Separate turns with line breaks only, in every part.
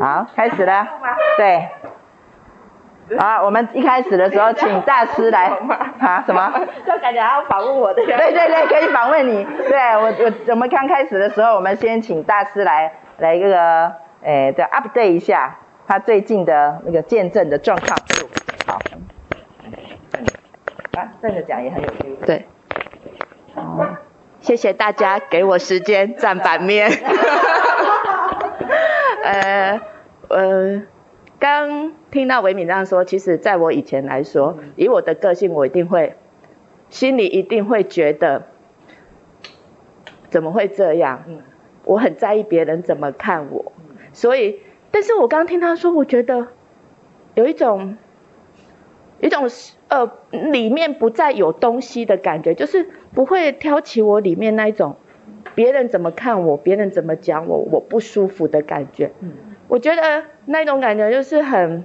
好，开始了。对。好，我们一开始的时候，请大师来。啊？什么？
就感觉还要访问我的。
对对对，可以访问你。对我我我们刚开始的时候，我们先请大师来来一个，诶，对，update 一下他最近的那个见证的状况。好。啊，站着讲也很有趣。
对。哦。谢谢大家给我时间站版面。呃呃，刚听到维敏这样说，其实在我以前来说，以我的个性，我一定会心里一定会觉得，怎么会这样？我很在意别人怎么看我，所以，但是我刚听他说，我觉得有一种。一种呃，里面不再有东西的感觉，就是不会挑起我里面那一种别人怎么看我，别人怎么讲我，我不舒服的感觉。嗯，我觉得那种感觉就是很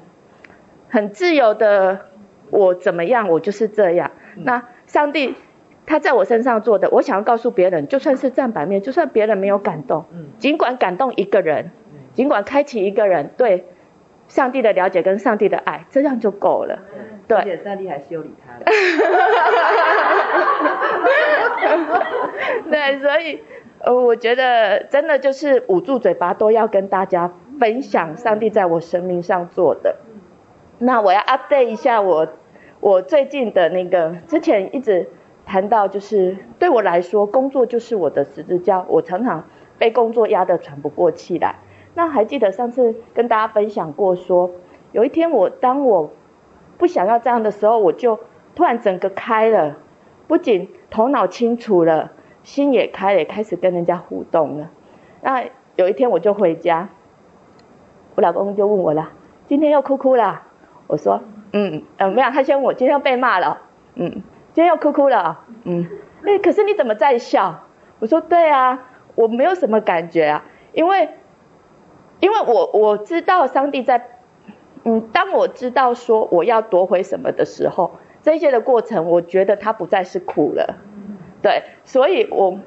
很自由的，我怎么样，我就是这样。嗯，那上帝他在我身上做的，我想要告诉别人，就算是站版面，就算别人没有感动，嗯，尽管感动一个人，尽管开启一个人对上帝的了解跟上帝的爱，这样就够了。对，
而且上帝还修理他了。
对，所以呃，我觉得真的就是捂住嘴巴都要跟大家分享上帝在我生命上做的。那我要 update 一下我我最近的那个，之前一直谈到，就是对我来说，工作就是我的十字架，我常常被工作压得喘不过气来。那还记得上次跟大家分享过说，有一天我当我。不想要这样的时候，我就突然整个开了，不仅头脑清楚了，心也开了，也开始跟人家互动了。那有一天我就回家，我老公就问我了：“今天又哭哭了？”我说：“嗯，嗯，没有。”他先问我：“今天又被骂了？”“嗯，今天又哭哭了？”“嗯，哎，可是你怎么在笑？”我说：“对啊，我没有什么感觉啊，因为，因为我我知道上帝在。”嗯，当我知道说我要夺回什么的时候，这些的过程，我觉得它不再是苦了，对，所以我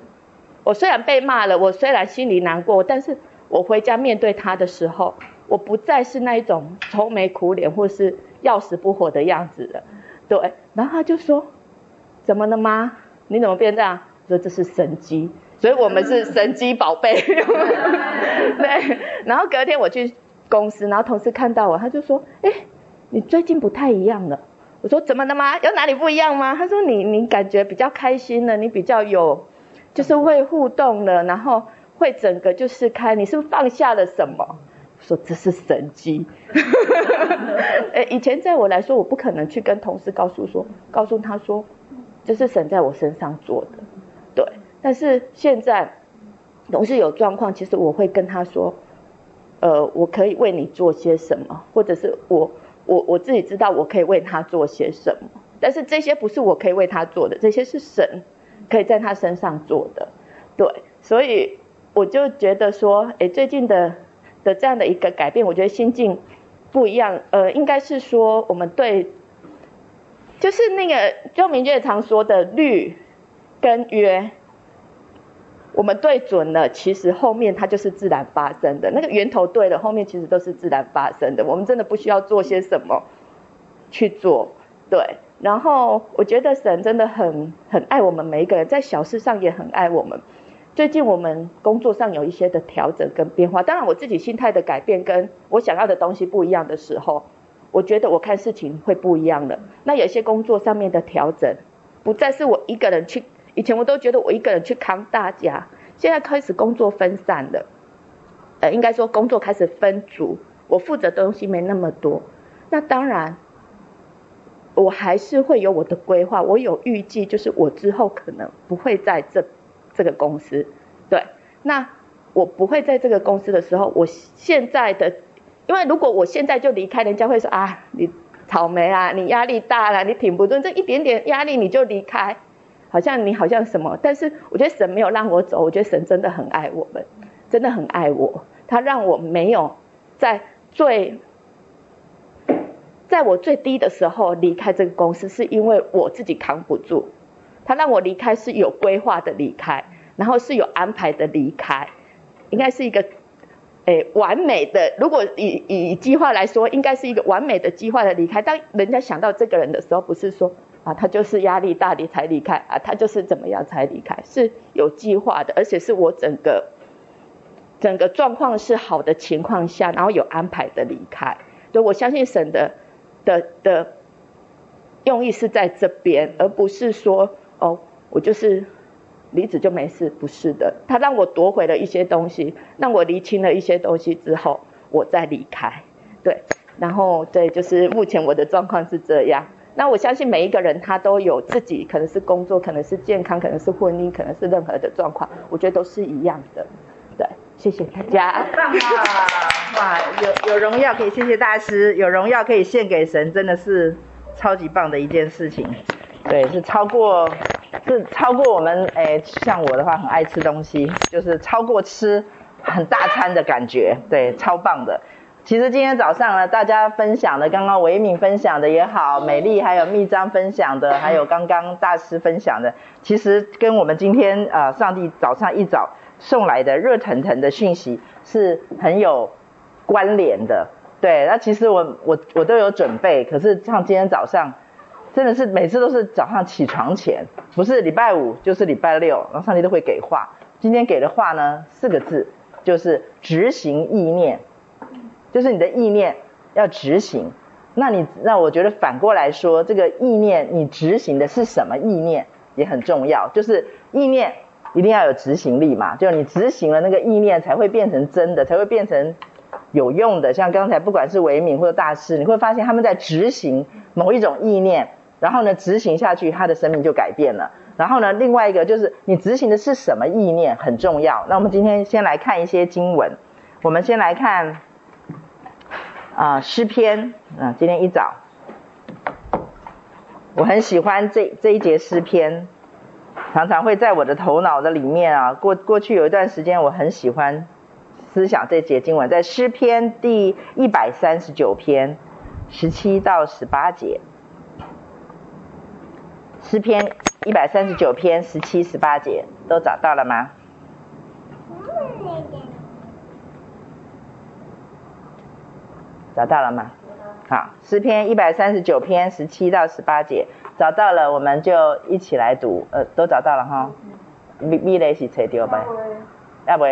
我虽然被骂了，我虽然心里难过，但是我回家面对他的时候，我不再是那一种愁眉苦脸或是要死不活的样子了，对，然后他就说，怎么了吗？你怎么变这样？说这是神机，所以我们是神机宝贝，对，然后隔天我去。公司，然后同事看到我，他就说：“哎，你最近不太一样了。”我说：“怎么的吗？有哪里不一样吗？”他说：“你你感觉比较开心了，你比较有，就是会互动了，然后会整个就是开，你是不是放下了什么？”我说：“这是神迹。” 哎，以前在我来说，我不可能去跟同事告诉说，告诉他说，这是神在我身上做的，对。但是现在同事有状况，其实我会跟他说。呃，我可以为你做些什么，或者是我我我自己知道我可以为他做些什么，但是这些不是我可以为他做的，这些是神可以在他身上做的，对，所以我就觉得说，诶，最近的的这样的一个改变，我觉得心境不一样，呃，应该是说我们对，就是那个周明月常说的律跟约。我们对准了，其实后面它就是自然发生的。那个源头对了，后面其实都是自然发生的。我们真的不需要做些什么去做，对。然后我觉得神真的很很爱我们每一个人，在小事上也很爱我们。最近我们工作上有一些的调整跟变化，当然我自己心态的改变跟我想要的东西不一样的时候，我觉得我看事情会不一样了。那有些工作上面的调整，不再是我一个人去。以前我都觉得我一个人去扛大家，现在开始工作分散了，呃，应该说工作开始分组，我负责的东西没那么多。那当然，我还是会有我的规划，我有预计，就是我之后可能不会在这这个公司。对，那我不会在这个公司的时候，我现在的，因为如果我现在就离开，人家会说啊，你草莓啊，你压力大了，你挺不住，这一点点压力你就离开。好像你好像什么，但是我觉得神没有让我走，我觉得神真的很爱我们，真的很爱我。他让我没有在最，在我最低的时候离开这个公司，是因为我自己扛不住。他让我离开是有规划的离开，然后是有安排的离开，应该是一个，诶，诶完美的，如果以以计划来说，应该是一个完美的计划的离开。当人家想到这个人的时候，不是说啊他就是压力大你才离开啊，他就是怎么样才离开，是有计划的，而且是我整个整个状况是好的情况下，然后有安排的离开。对，我相信神的的的用意是在这边，而不是说哦，我就是离职就没事，不是的。他让我夺回了一些东西，让我厘清了一些东西之后，我再离开。对，然后对，就是目前我的状况是这样。那我相信每一个人他都有自己，可能是工作，可能是健康，可能是婚姻，可能是任何的状况，我觉得都是一样的。对，谢谢大家。
棒啊！哇，有有荣耀可以谢谢大师，有荣耀可以献给神，真的是超级棒的一件事情。对，是超过，是超过我们诶，像我的话很爱吃东西，就是超过吃很大餐的感觉。对，超棒的。其实今天早上呢，大家分享的，刚刚维敏分享的也好，美丽还有密章分享的，还有刚刚大师分享的，其实跟我们今天呃上帝早上一早送来的热腾腾的讯息是很有关联的。对，那其实我我我都有准备，可是像今天早上，真的是每次都是早上起床前，不是礼拜五就是礼拜六，然后上帝都会给话。今天给的话呢，四个字，就是执行意念。就是你的意念要执行，那你那我觉得反过来说，这个意念你执行的是什么意念也很重要。就是意念一定要有执行力嘛，就你执行了那个意念，才会变成真的，才会变成有用的。像刚才不管是维敏或者大师，你会发现他们在执行某一种意念，然后呢执行下去，他的生命就改变了。然后呢，另外一个就是你执行的是什么意念很重要。那我们今天先来看一些经文，我们先来看。啊，诗篇，啊，今天一早，我很喜欢这这一节诗篇，常常会在我的头脑的里面啊。过过去有一段时间，我很喜欢思想这节经文，在诗篇第一百三十九篇十七到十八节，诗篇一百三十九篇十七、十八节都找到了吗？找到了吗？好，诗篇一百三十九篇十七到十八节，找到了，我们就一起来读。呃，都找到了哈。米米雷是找到呗？要不？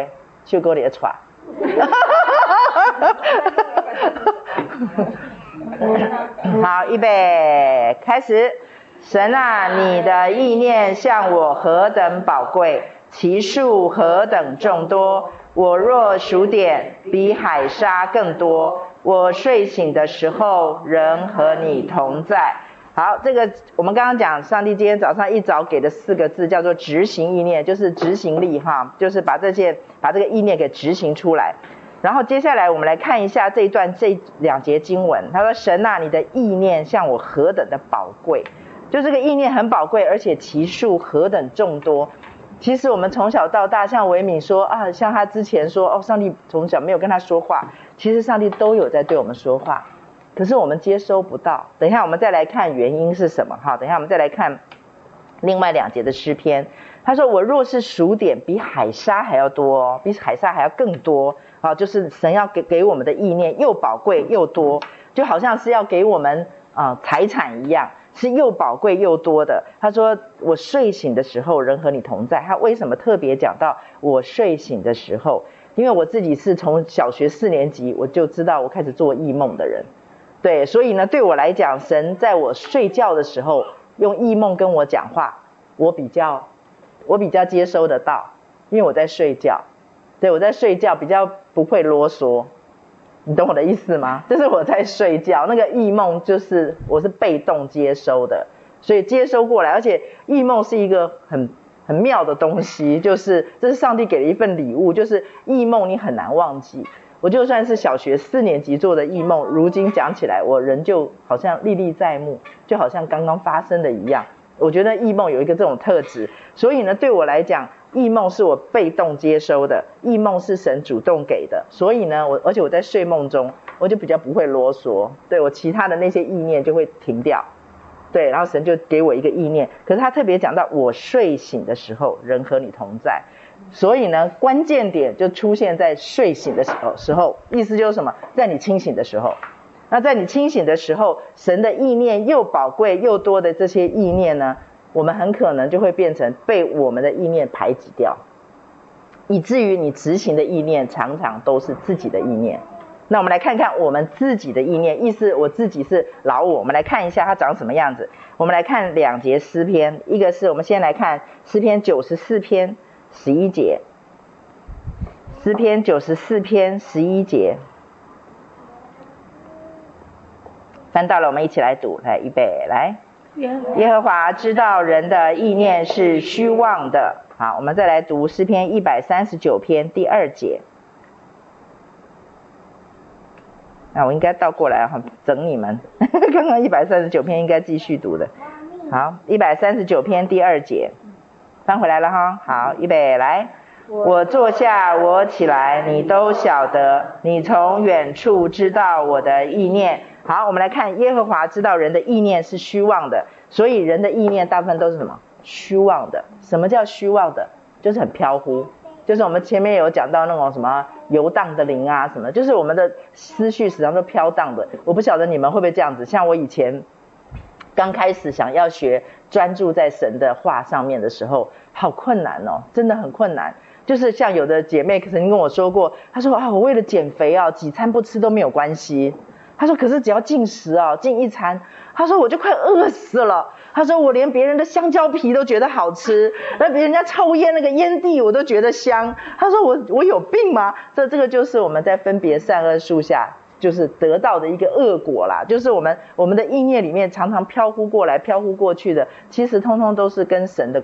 秀哥你的船。好，预备，开始。神啊，你的意念向我何等宝贵，其数何等众多，我若数点，比海沙更多。我睡醒的时候，仍和你同在。好，这个我们刚刚讲，上帝今天早上一早给的四个字叫做执行意念，就是执行力哈，就是把这些把这个意念给执行出来。然后接下来我们来看一下这一段这两节经文，他说：“神啊，你的意念向我何等的宝贵，就这个意念很宝贵，而且其数何等众多。”其实我们从小到大，像维敏说啊，像他之前说哦，上帝从小没有跟他说话。其实上帝都有在对我们说话，可是我们接收不到。等一下我们再来看原因是什么哈？等一下我们再来看另外两节的诗篇。他说：“我若是数点，比海沙还要多，比海沙还要更多。啊，就是神要给给我们的意念又宝贵又多，就好像是要给我们啊财产一样。”是又宝贵又多的。他说：“我睡醒的时候，仍和你同在。”他为什么特别讲到我睡醒的时候？因为我自己是从小学四年级我就知道我开始做异梦的人，对，所以呢，对我来讲，神在我睡觉的时候用异梦跟我讲话，我比较我比较接收得到，因为我在睡觉，对，我在睡觉比较不会啰嗦。你懂我的意思吗？就是我在睡觉，那个异梦就是我是被动接收的，所以接收过来，而且异梦是一个很很妙的东西，就是这是上帝给的一份礼物，就是异梦你很难忘记。我就算是小学四年级做的异梦，如今讲起来，我仍旧好像历历在目，就好像刚刚发生的一样。我觉得异梦有一个这种特质，所以呢，对我来讲。异梦是我被动接收的，异梦是神主动给的，所以呢，我而且我在睡梦中，我就比较不会啰嗦，对，我其他的那些意念就会停掉，对，然后神就给我一个意念，可是他特别讲到我睡醒的时候，人和你同在，所以呢，关键点就出现在睡醒的时候，时候，意思就是什么？在你清醒的时候。那在你清醒的时候，神的意念又宝贵又多的这些意念呢，我们很可能就会变成被我们的意念排挤掉，以至于你执行的意念常常都是自己的意念。那我们来看看我们自己的意念，意思我自己是老我。我们来看一下它长什么样子。我们来看两节诗篇，一个是我们先来看诗篇九十四篇十一节，诗篇九十四篇十一节。翻到了，我们一起来读，来预备，来。耶和华知道人的意念是虚妄的。好，我们再来读诗篇一百三十九篇第二节。那我应该倒过来哈，整你们。刚刚一百三十九篇应该继续读的。好，一百三十九篇第二节，翻回来了哈。好，预备，来。我坐下，我起来，你都晓得。你从远处知道我的意念。好，我们来看耶和华知道人的意念是虚妄的，所以人的意念大部分都是什么？虚妄的。什么叫虚妄的？就是很飘忽，就是我们前面有讲到那种什么游荡的灵啊，什么，就是我们的思绪时常都飘荡的。我不晓得你们会不会这样子，像我以前刚开始想要学专注在神的话上面的时候，好困难哦，真的很困难。就是像有的姐妹曾经跟我说过，她说啊，我为了减肥啊，几餐不吃都没有关系。她说：“可是只要进食啊，进一餐，她说我就快饿死了。他说我连别人的香蕉皮都觉得好吃，那别人家抽烟那个烟蒂我都觉得香。他说我我有病吗？这这个就是我们在分别善恶树下就是得到的一个恶果啦。就是我们我们的意念里面常常飘忽过来、飘忽过去的，其实通通都是跟神的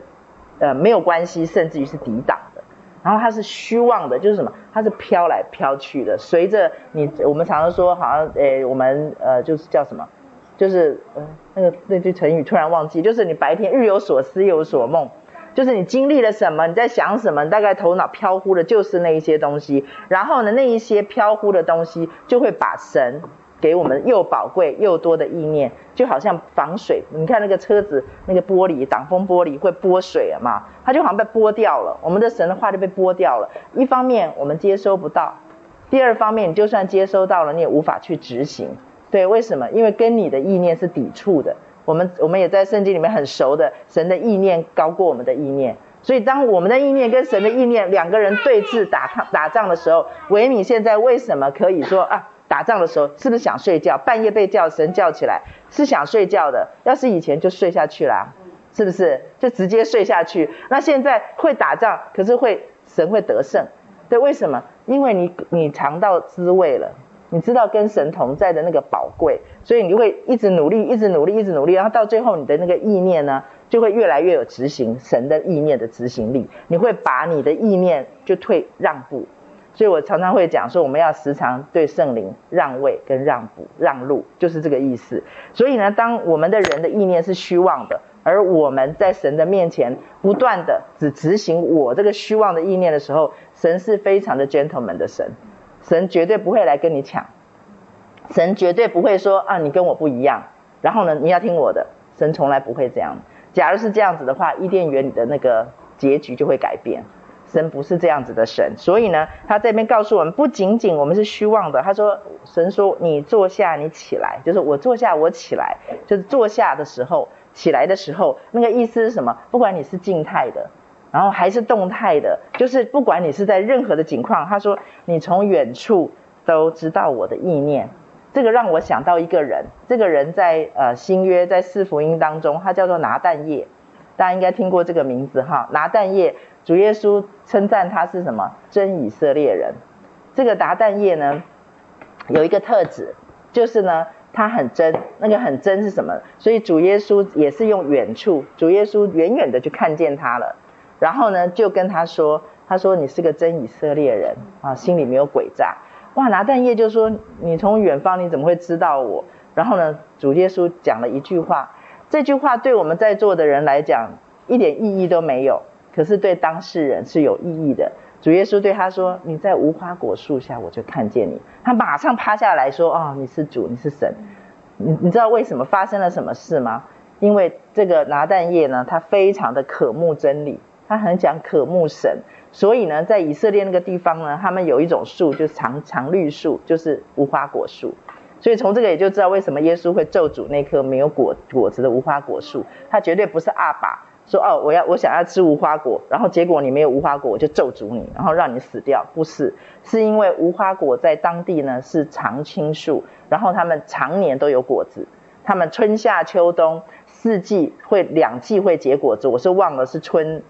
呃没有关系，甚至于是抵挡的。”然后它是虚妄的，就是什么？它是飘来飘去的，随着你，我们常常说，好像，诶，我们呃，就是叫什么？就是呃，那个那句成语突然忘记，就是你白天日有所思，夜有所梦，就是你经历了什么，你在想什么，大概头脑飘忽的，就是那一些东西。然后呢，那一些飘忽的东西就会把神。给我们又宝贵又多的意念，就好像防水。你看那个车子那个玻璃挡风玻璃会拨水了嘛？它就好像被拨掉了。我们的神的话就被拨掉了。一方面我们接收不到，第二方面你就算接收到了，你也无法去执行。对，为什么？因为跟你的意念是抵触的。我们我们也在圣经里面很熟的，神的意念高过我们的意念。所以当我们的意念跟神的意念两个人对峙打打仗的时候，维米现在为什么可以说啊？打仗的时候是不是想睡觉？半夜被叫神叫起来，是想睡觉的。要是以前就睡下去啦，是不是？就直接睡下去。那现在会打仗，可是会神会得胜，对？为什么？因为你你尝到滋味了，你知道跟神同在的那个宝贵，所以你就会一直努力，一直努力，一直努力，然后到最后你的那个意念呢，就会越来越有执行神的意念的执行力。你会把你的意念就退让步。所以我常常会讲说，我们要时常对圣灵让位跟让步、让路，就是这个意思。所以呢，当我们的人的意念是虚妄的，而我们在神的面前不断的只执行我这个虚妄的意念的时候，神是非常的 gentleman 的神，神绝对不会来跟你抢，神绝对不会说啊，你跟我不一样，然后呢，你要听我的，神从来不会这样。假如是这样子的话，伊甸园里的那个结局就会改变。神不是这样子的神，所以呢，他这边告诉我们，不仅仅我们是虚妄的。他说，神说你坐下，你起来，就是我坐下，我起来，就是坐下的时候，起来的时候，那个意思是什么？不管你是静态的，然后还是动态的，就是不管你是在任何的境况，他说你从远处都知道我的意念。这个让我想到一个人，这个人在呃新约在四福音当中，他叫做拿但业，大家应该听过这个名字哈，拿但业。主耶稣称赞他是什么？真以色列人。这个拿但业呢，有一个特质，就是呢，他很真。那个很真是什么？所以主耶稣也是用远处，主耶稣远远的就看见他了，然后呢，就跟他说：“他说你是个真以色列人啊，心里没有诡诈。”哇，拿但业就说：“你从远方你怎么会知道我？”然后呢，主耶稣讲了一句话，这句话对我们在座的人来讲一点意义都没有。可是对当事人是有意义的。主耶稣对他说：“你在无花果树下，我就看见你。”他马上趴下来说：“哦，你是主，你是神。”你你知道为什么发生了什么事吗？因为这个拿但业呢，他非常的渴慕真理，他很讲渴慕神，所以呢，在以色列那个地方呢，他们有一种树，就是常常绿树，就是无花果树。所以从这个也就知道为什么耶稣会咒诅那棵没有果果子的无花果树。他绝对不是阿爸说哦，我要我想要吃无花果，然后结果你没有无花果，我就咒诅你，然后让你死掉。不是，是因为无花果在当地呢是常青树，然后他们常年都有果子，他们春夏秋冬四季会两季会结果子。我是忘了是春。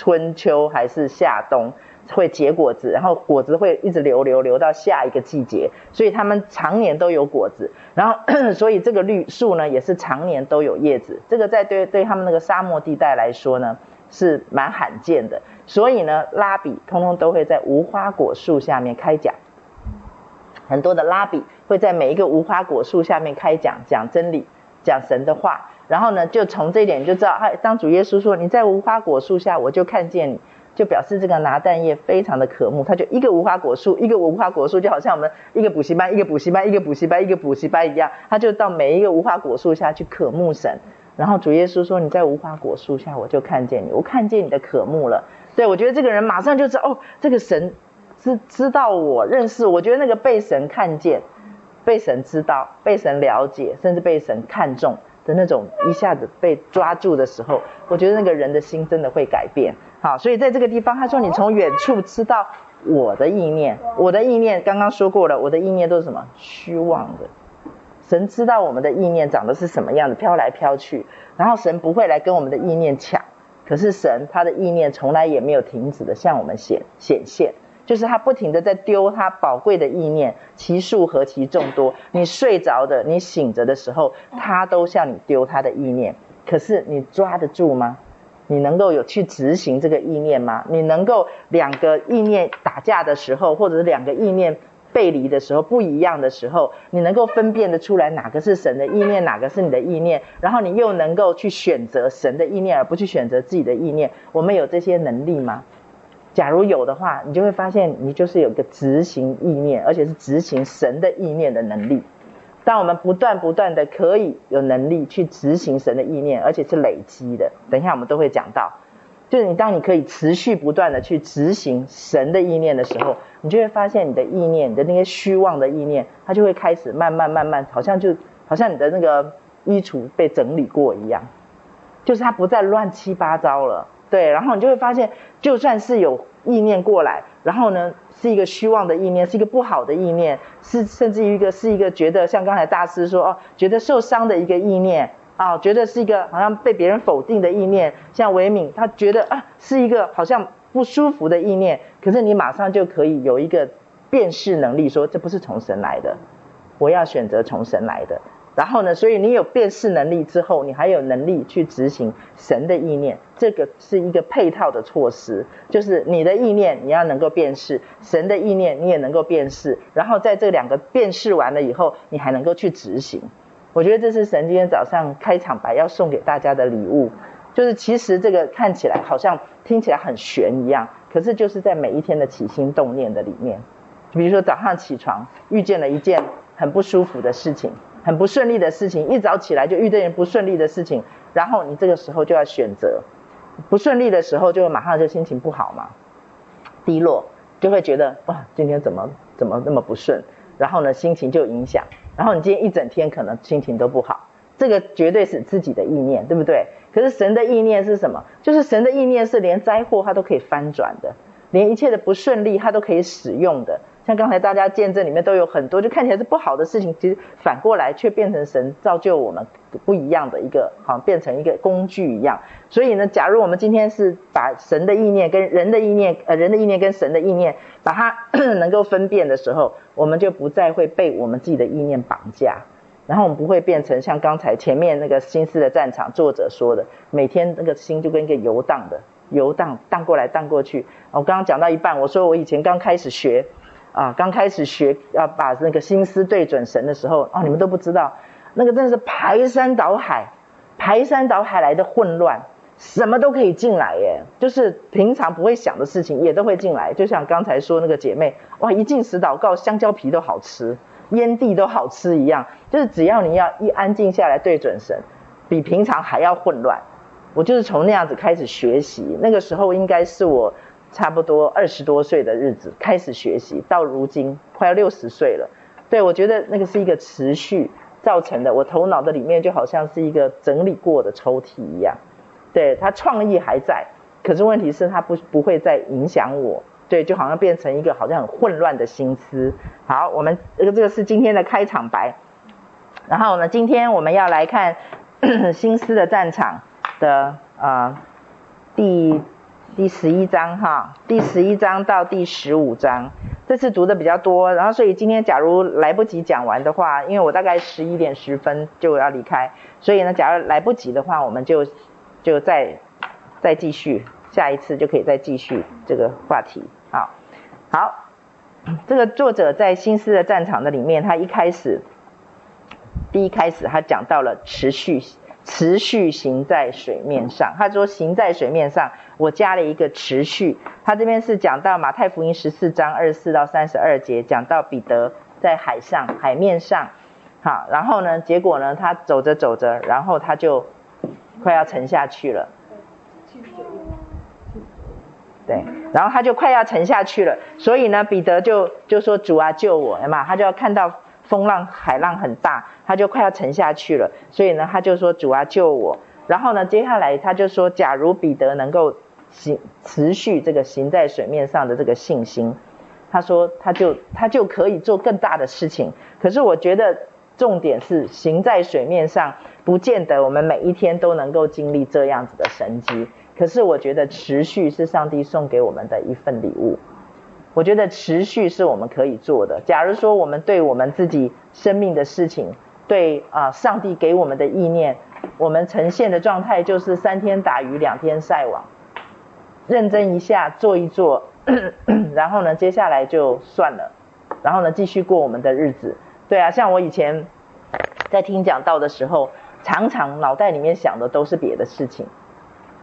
春秋还是夏冬会结果子，然后果子会一直留留留到下一个季节，所以他们常年都有果子。然后，所以这个绿树呢也是常年都有叶子。这个在对对他们那个沙漠地带来说呢是蛮罕见的。所以呢，拉比通通都会在无花果树下面开讲。很多的拉比会在每一个无花果树下面开讲，讲真理，讲神的话。然后呢，就从这一点就知道，哎，当主耶稣说你在无花果树下，我就看见你，就表示这个拿但业非常的渴慕。他就一个无花果树，一个无花果树，就好像我们一个补习班，一个补习班，一个补习班，一个补习班一样，他就到每一个无花果树下去渴慕神。然后主耶稣说你在无花果树下，我就看见你，我看见你的渴慕了。对，我觉得这个人马上就知道，哦，这个神知知道我认识，我觉得那个被神看见，被神知道，被神了解，甚至被神看重。的那种一下子被抓住的时候，我觉得那个人的心真的会改变。好，所以在这个地方，他说你从远处知道我的意念，我的意念刚刚说过了，我的意念都是什么？虚妄的。神知道我们的意念长得是什么样的，飘来飘去，然后神不会来跟我们的意念抢，可是神他的意念从来也没有停止的向我们显显现。就是他不停的在丢他宝贵的意念，其数何其众多。你睡着的，你醒着的时候，他都向你丢他的意念。可是你抓得住吗？你能够有去执行这个意念吗？你能够两个意念打架的时候，或者是两个意念背离的时候，不一样的时候，你能够分辨得出来哪个是神的意念，哪个是你的意念？然后你又能够去选择神的意念，而不去选择自己的意念？我们有这些能力吗？假如有的话，你就会发现，你就是有个执行意念，而且是执行神的意念的能力。当我们不断不断的可以有能力去执行神的意念，而且是累积的。等一下我们都会讲到，就是你当你可以持续不断的去执行神的意念的时候，你就会发现你的意念，你的那些虚妄的意念，它就会开始慢慢慢慢，好像就好像你的那个衣橱被整理过一样，就是它不再乱七八糟了。对，然后你就会发现，就算是有意念过来，然后呢，是一个虚妄的意念，是一个不好的意念，是甚至于一个是一个觉得像刚才大师说哦，觉得受伤的一个意念啊，觉得是一个好像被别人否定的意念，像维敏他觉得啊是一个好像不舒服的意念，可是你马上就可以有一个辨识能力，说这不是从神来的，我要选择从神来的。然后呢，所以你有辨识能力之后，你还有能力去执行神的意念，这个是一个配套的措施，就是你的意念你要能够辨识，神的意念你也能够辨识，然后在这两个辨识完了以后，你还能够去执行。我觉得这是神今天早上开场白要送给大家的礼物，就是其实这个看起来好像听起来很玄一样，可是就是在每一天的起心动念的里面，比如说早上起床遇见了一件很不舒服的事情。很不顺利的事情，一早起来就遇见不顺利的事情，然后你这个时候就要选择，不顺利的时候就马上就心情不好嘛，低落，就会觉得哇，今天怎么怎么那么不顺，然后呢心情就影响，然后你今天一整天可能心情都不好，这个绝对是自己的意念，对不对？可是神的意念是什么？就是神的意念是连灾祸它都可以翻转的，连一切的不顺利它都可以使用的。像刚才大家见证里面都有很多，就看起来是不好的事情，其实反过来却变成神造就我们不一样的一个，好像变成一个工具一样。所以呢，假如我们今天是把神的意念跟人的意念，呃，人的意念跟神的意念，把它 能够分辨的时候，我们就不再会被我们自己的意念绑架，然后我们不会变成像刚才前面那个心思的战场作者说的，每天那个心就跟一个游荡的游荡荡过来荡过去。我刚刚讲到一半，我说我以前刚开始学。啊，刚开始学要把那个心思对准神的时候，啊，你们都不知道，那个真的是排山倒海，排山倒海来的混乱，什么都可以进来耶，就是平常不会想的事情也都会进来。就像刚才说那个姐妹，哇，一进食祷告，香蕉皮都好吃，烟蒂都好吃一样，就是只要你要一安静下来对准神，比平常还要混乱。我就是从那样子开始学习。那个时候应该是我差不多二十多岁的日子开始学习，到如今快要六十岁了。对，我觉得那个是一个持续造成的。我头脑的里面就好像是一个整理过的抽屉一样。对，他创意还在，可是问题是它不不会再影响我。对，就好像变成一个好像很混乱的心思。好，我们这个这个是今天的开场白。然后呢，今天我们要来看 《心思的战场》的呃第第十一章哈，第十一章到第十五章。这次读的比较多，然后所以今天假如来不及讲完的话，因为我大概十一点十分就要离开，所以呢，假如来不及的话，我们就就再再继续，下一次就可以再继续这个话题。好，好，这个作者在《心思的战场》的里面，他一开始，第一开始他讲到了持续，持续行在水面上。他说行在水面上，我加了一个持续。他这边是讲到马太福音十四章二十四到三十二节，讲到彼得在海上，海面上，好，然后呢，结果呢，他走着走着，然后他就快要沉下去了。对，然后他就快要沉下去了，所以呢，彼得就就说：“主啊，救我！”嘛，他就要看到风浪、海浪很大，他就快要沉下去了，所以呢，他就说：“主啊，救我！”然后呢，接下来他就说：“假如彼得能够行持续这个行在水面上的这个信心，他说他就他就可以做更大的事情。可是我觉得重点是行在水面上，不见得我们每一天都能够经历这样子的神迹。”可是我觉得持续是上帝送给我们的一份礼物。我觉得持续是我们可以做的。假如说我们对我们自己生命的事情，对啊，上帝给我们的意念，我们呈现的状态就是三天打鱼两天晒网，认真一下做一做，然后呢，接下来就算了，然后呢，继续过我们的日子。对啊，像我以前在听讲道的时候，常常脑袋里面想的都是别的事情。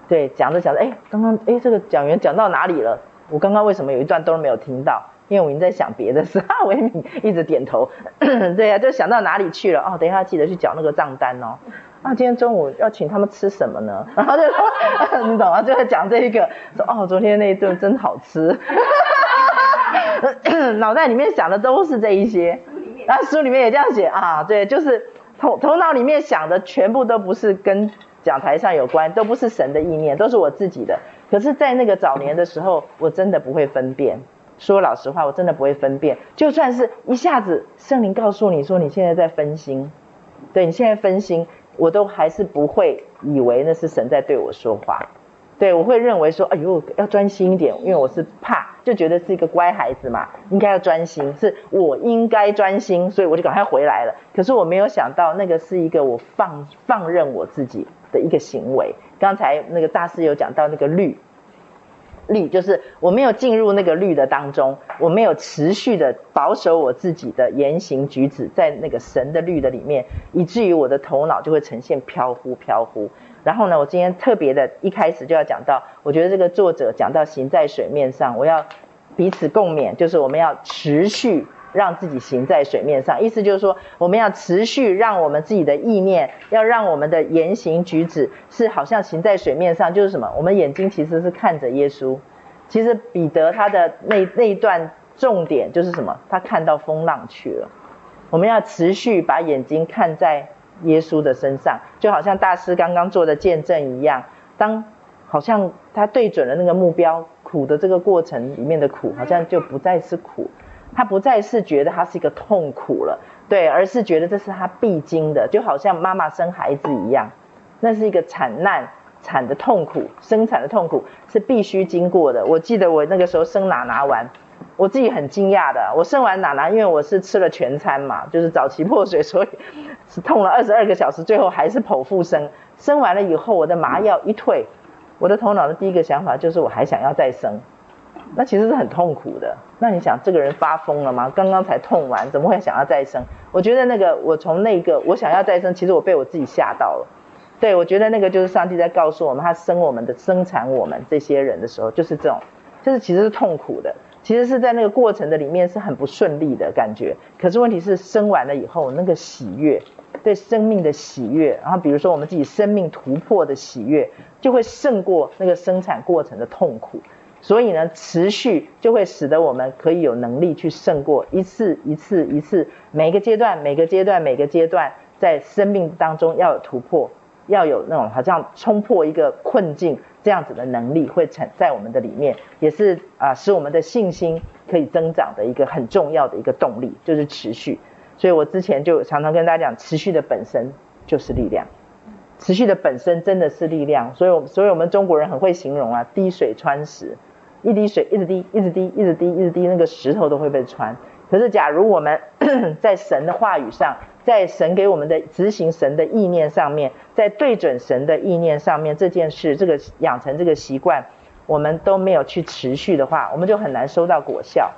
对，讲着讲着，哎，刚刚哎，这个讲员讲到哪里了？我刚刚为什么有一段都没有听到？因为我已经在想别的事。哈，维敏一直点头。对、啊，就想到哪里去了？哦，等一下记得去缴那个账单哦。啊，今天中午要请他们吃什么呢？然后就说，你懂吗？就在讲这一个，说哦，昨天那一顿真好吃。脑袋里面想的都是这一些。然后书里面也这样写啊，对，就是头头脑里面想的全部都不是跟。讲台上有关，都不是神的意念，都是我自己的。可是，在那个早年的时候，我真的不会分辨。说老实话，我真的不会分辨。就算是一下子圣灵告诉你说你现在在分心，对，你现在分心，我都还是不会以为那是神在对我说话。对，我会认为说，哎呦，要专心一点，因为我是怕，就觉得是一个乖孩子嘛，应该要专心，是我应该专心，所以我就赶快回来了。可是我没有想到，那个是一个我放放任我自己的一个行为。刚才那个大师有讲到那个律，律就是我没有进入那个律的当中，我没有持续的保守我自己的言行举止在那个神的律的里面，以至于我的头脑就会呈现飘忽飘忽。然后呢，我今天特别的一开始就要讲到，我觉得这个作者讲到行在水面上，我要彼此共勉，就是我们要持续让自己行在水面上，意思就是说，我们要持续让我们自己的意念，要让我们的言行举止是好像行在水面上，就是什么？我们眼睛其实是看着耶稣。其实彼得他的那那一段重点就是什么？他看到风浪去了。我们要持续把眼睛看在。耶稣的身上，就好像大师刚刚做的见证一样，当好像他对准了那个目标，苦的这个过程里面的苦，好像就不再是苦，他不再是觉得他是一个痛苦了，对，而是觉得这是他必经的，就好像妈妈生孩子一样，那是一个产难、产的痛苦，生产的痛苦是必须经过的。我记得我那个时候生娜娜完。我自己很惊讶的，我生完奶奶，因为我是吃了全餐嘛，就是早期破水，所以是痛了二十二个小时，最后还是剖腹生。生完了以后，我的麻药一退，我的头脑的第一个想法就是我还想要再生，那其实是很痛苦的。那你想，这个人发疯了吗？刚刚才痛完，怎么会想要再生？我觉得那个，我从那个我想要再生，其实我被我自己吓到了。对，我觉得那个就是上帝在告诉我们，他生我们的、生产我们这些人的时候，就是这种，就是其实是痛苦的。其实是在那个过程的里面是很不顺利的感觉，可是问题是生完了以后那个喜悦，对生命的喜悦，然后比如说我们自己生命突破的喜悦，就会胜过那个生产过程的痛苦。所以呢，持续就会使得我们可以有能力去胜过一次一次一次，每个阶段每个阶段每个阶段，在生命当中要有突破，要有那种好像冲破一个困境这样子的能力会产在我们的里面，也是啊，使我们的信心可以增长的一个很重要的一个动力，就是持续。所以我之前就常常跟大家讲，持续的本身就是力量，持续的本身真的是力量。所以，我所以我们中国人很会形容啊，滴水穿石。一滴水一直滴，一直滴，一直滴，一直滴，那个石头都会被穿。可是，假如我们 在神的话语上，在神给我们的执行神的意念上面，在对准神的意念上面，这件事，这个养成这个习惯，我们都没有去持续的话，我们就很难收到果效。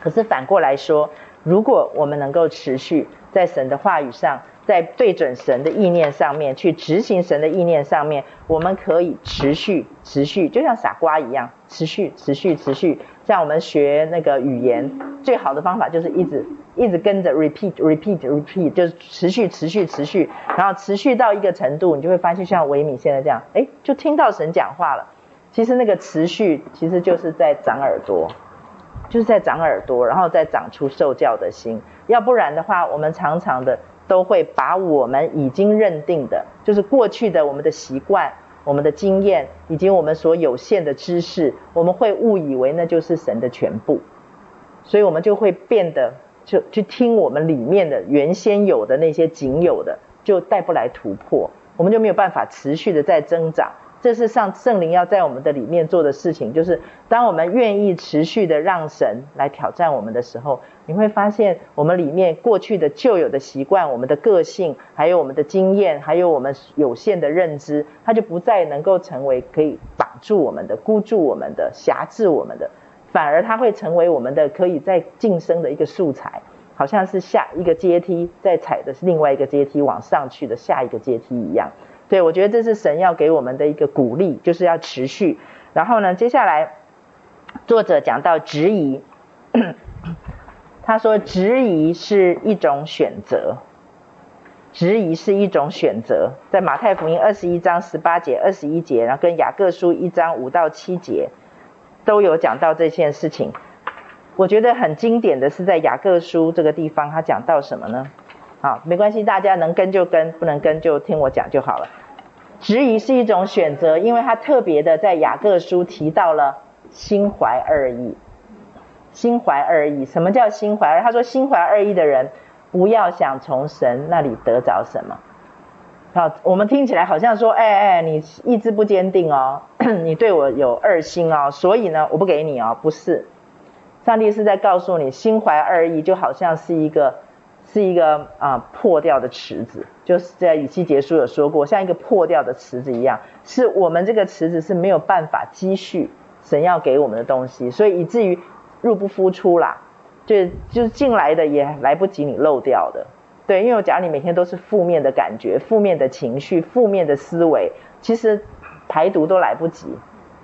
可是反过来说，如果我们能够持续在神的话语上，在对准神的意念上面去执行神的意念上面，我们可以持续持续，就像傻瓜一样，持续持续持续。像我们学那个语言，最好的方法就是一直一直跟着 repeat repeat repeat，就是持续持续持续，然后持续到一个程度，你就会发现像维米现在这样，哎，就听到神讲话了。其实那个持续，其实就是在长耳朵，就是在长耳朵，然后再长出受教的心。要不然的话，我们常常的。都会把我们已经认定的，就是过去的我们的习惯、我们的经验，以及我们所有限的知识，我们会误以为那就是神的全部，所以我们就会变得就去听我们里面的原先有的那些仅有的，就带不来突破，我们就没有办法持续的在增长。这是上圣灵要在我们的里面做的事情，就是当我们愿意持续的让神来挑战我们的时候，你会发现我们里面过去的旧有的习惯、我们的个性，还有我们的经验，还有我们有限的认知，它就不再能够成为可以绑住我们的、箍住我们的、辖制我们的，反而它会成为我们的可以再晋升的一个素材，好像是下一个阶梯，再踩的是另外一个阶梯往上去的下一个阶梯一样。对，我觉得这是神要给我们的一个鼓励，就是要持续。然后呢，接下来作者讲到质疑，他说质疑是一种选择，质疑是一种选择，在马太福音二十一章十八节、二十一节，然后跟雅各书一章五到七节都有讲到这件事情。我觉得很经典的是在雅各书这个地方，他讲到什么呢？好，没关系，大家能跟就跟，不能跟就听我讲就好了。质疑是一种选择，因为他特别的在雅各书提到了心怀二意。心怀二意，什么叫心怀？他说心怀二意的人，不要想从神那里得着什么。好，我们听起来好像说，哎哎，你意志不坚定哦，你对我有二心哦，所以呢，我不给你哦，不是。上帝是在告诉你，心怀二意，就好像是一个。是一个啊、破掉的池子，就是在以西结书有说过，像一个破掉的池子一样，是我们这个池子是没有办法积蓄神要给我们的东西，所以以至于入不敷出啦，就就是进来的也来不及你漏掉的，对，因为假如你每天都是负面的感觉、负面的情绪、负面的思维，其实排毒都来不及，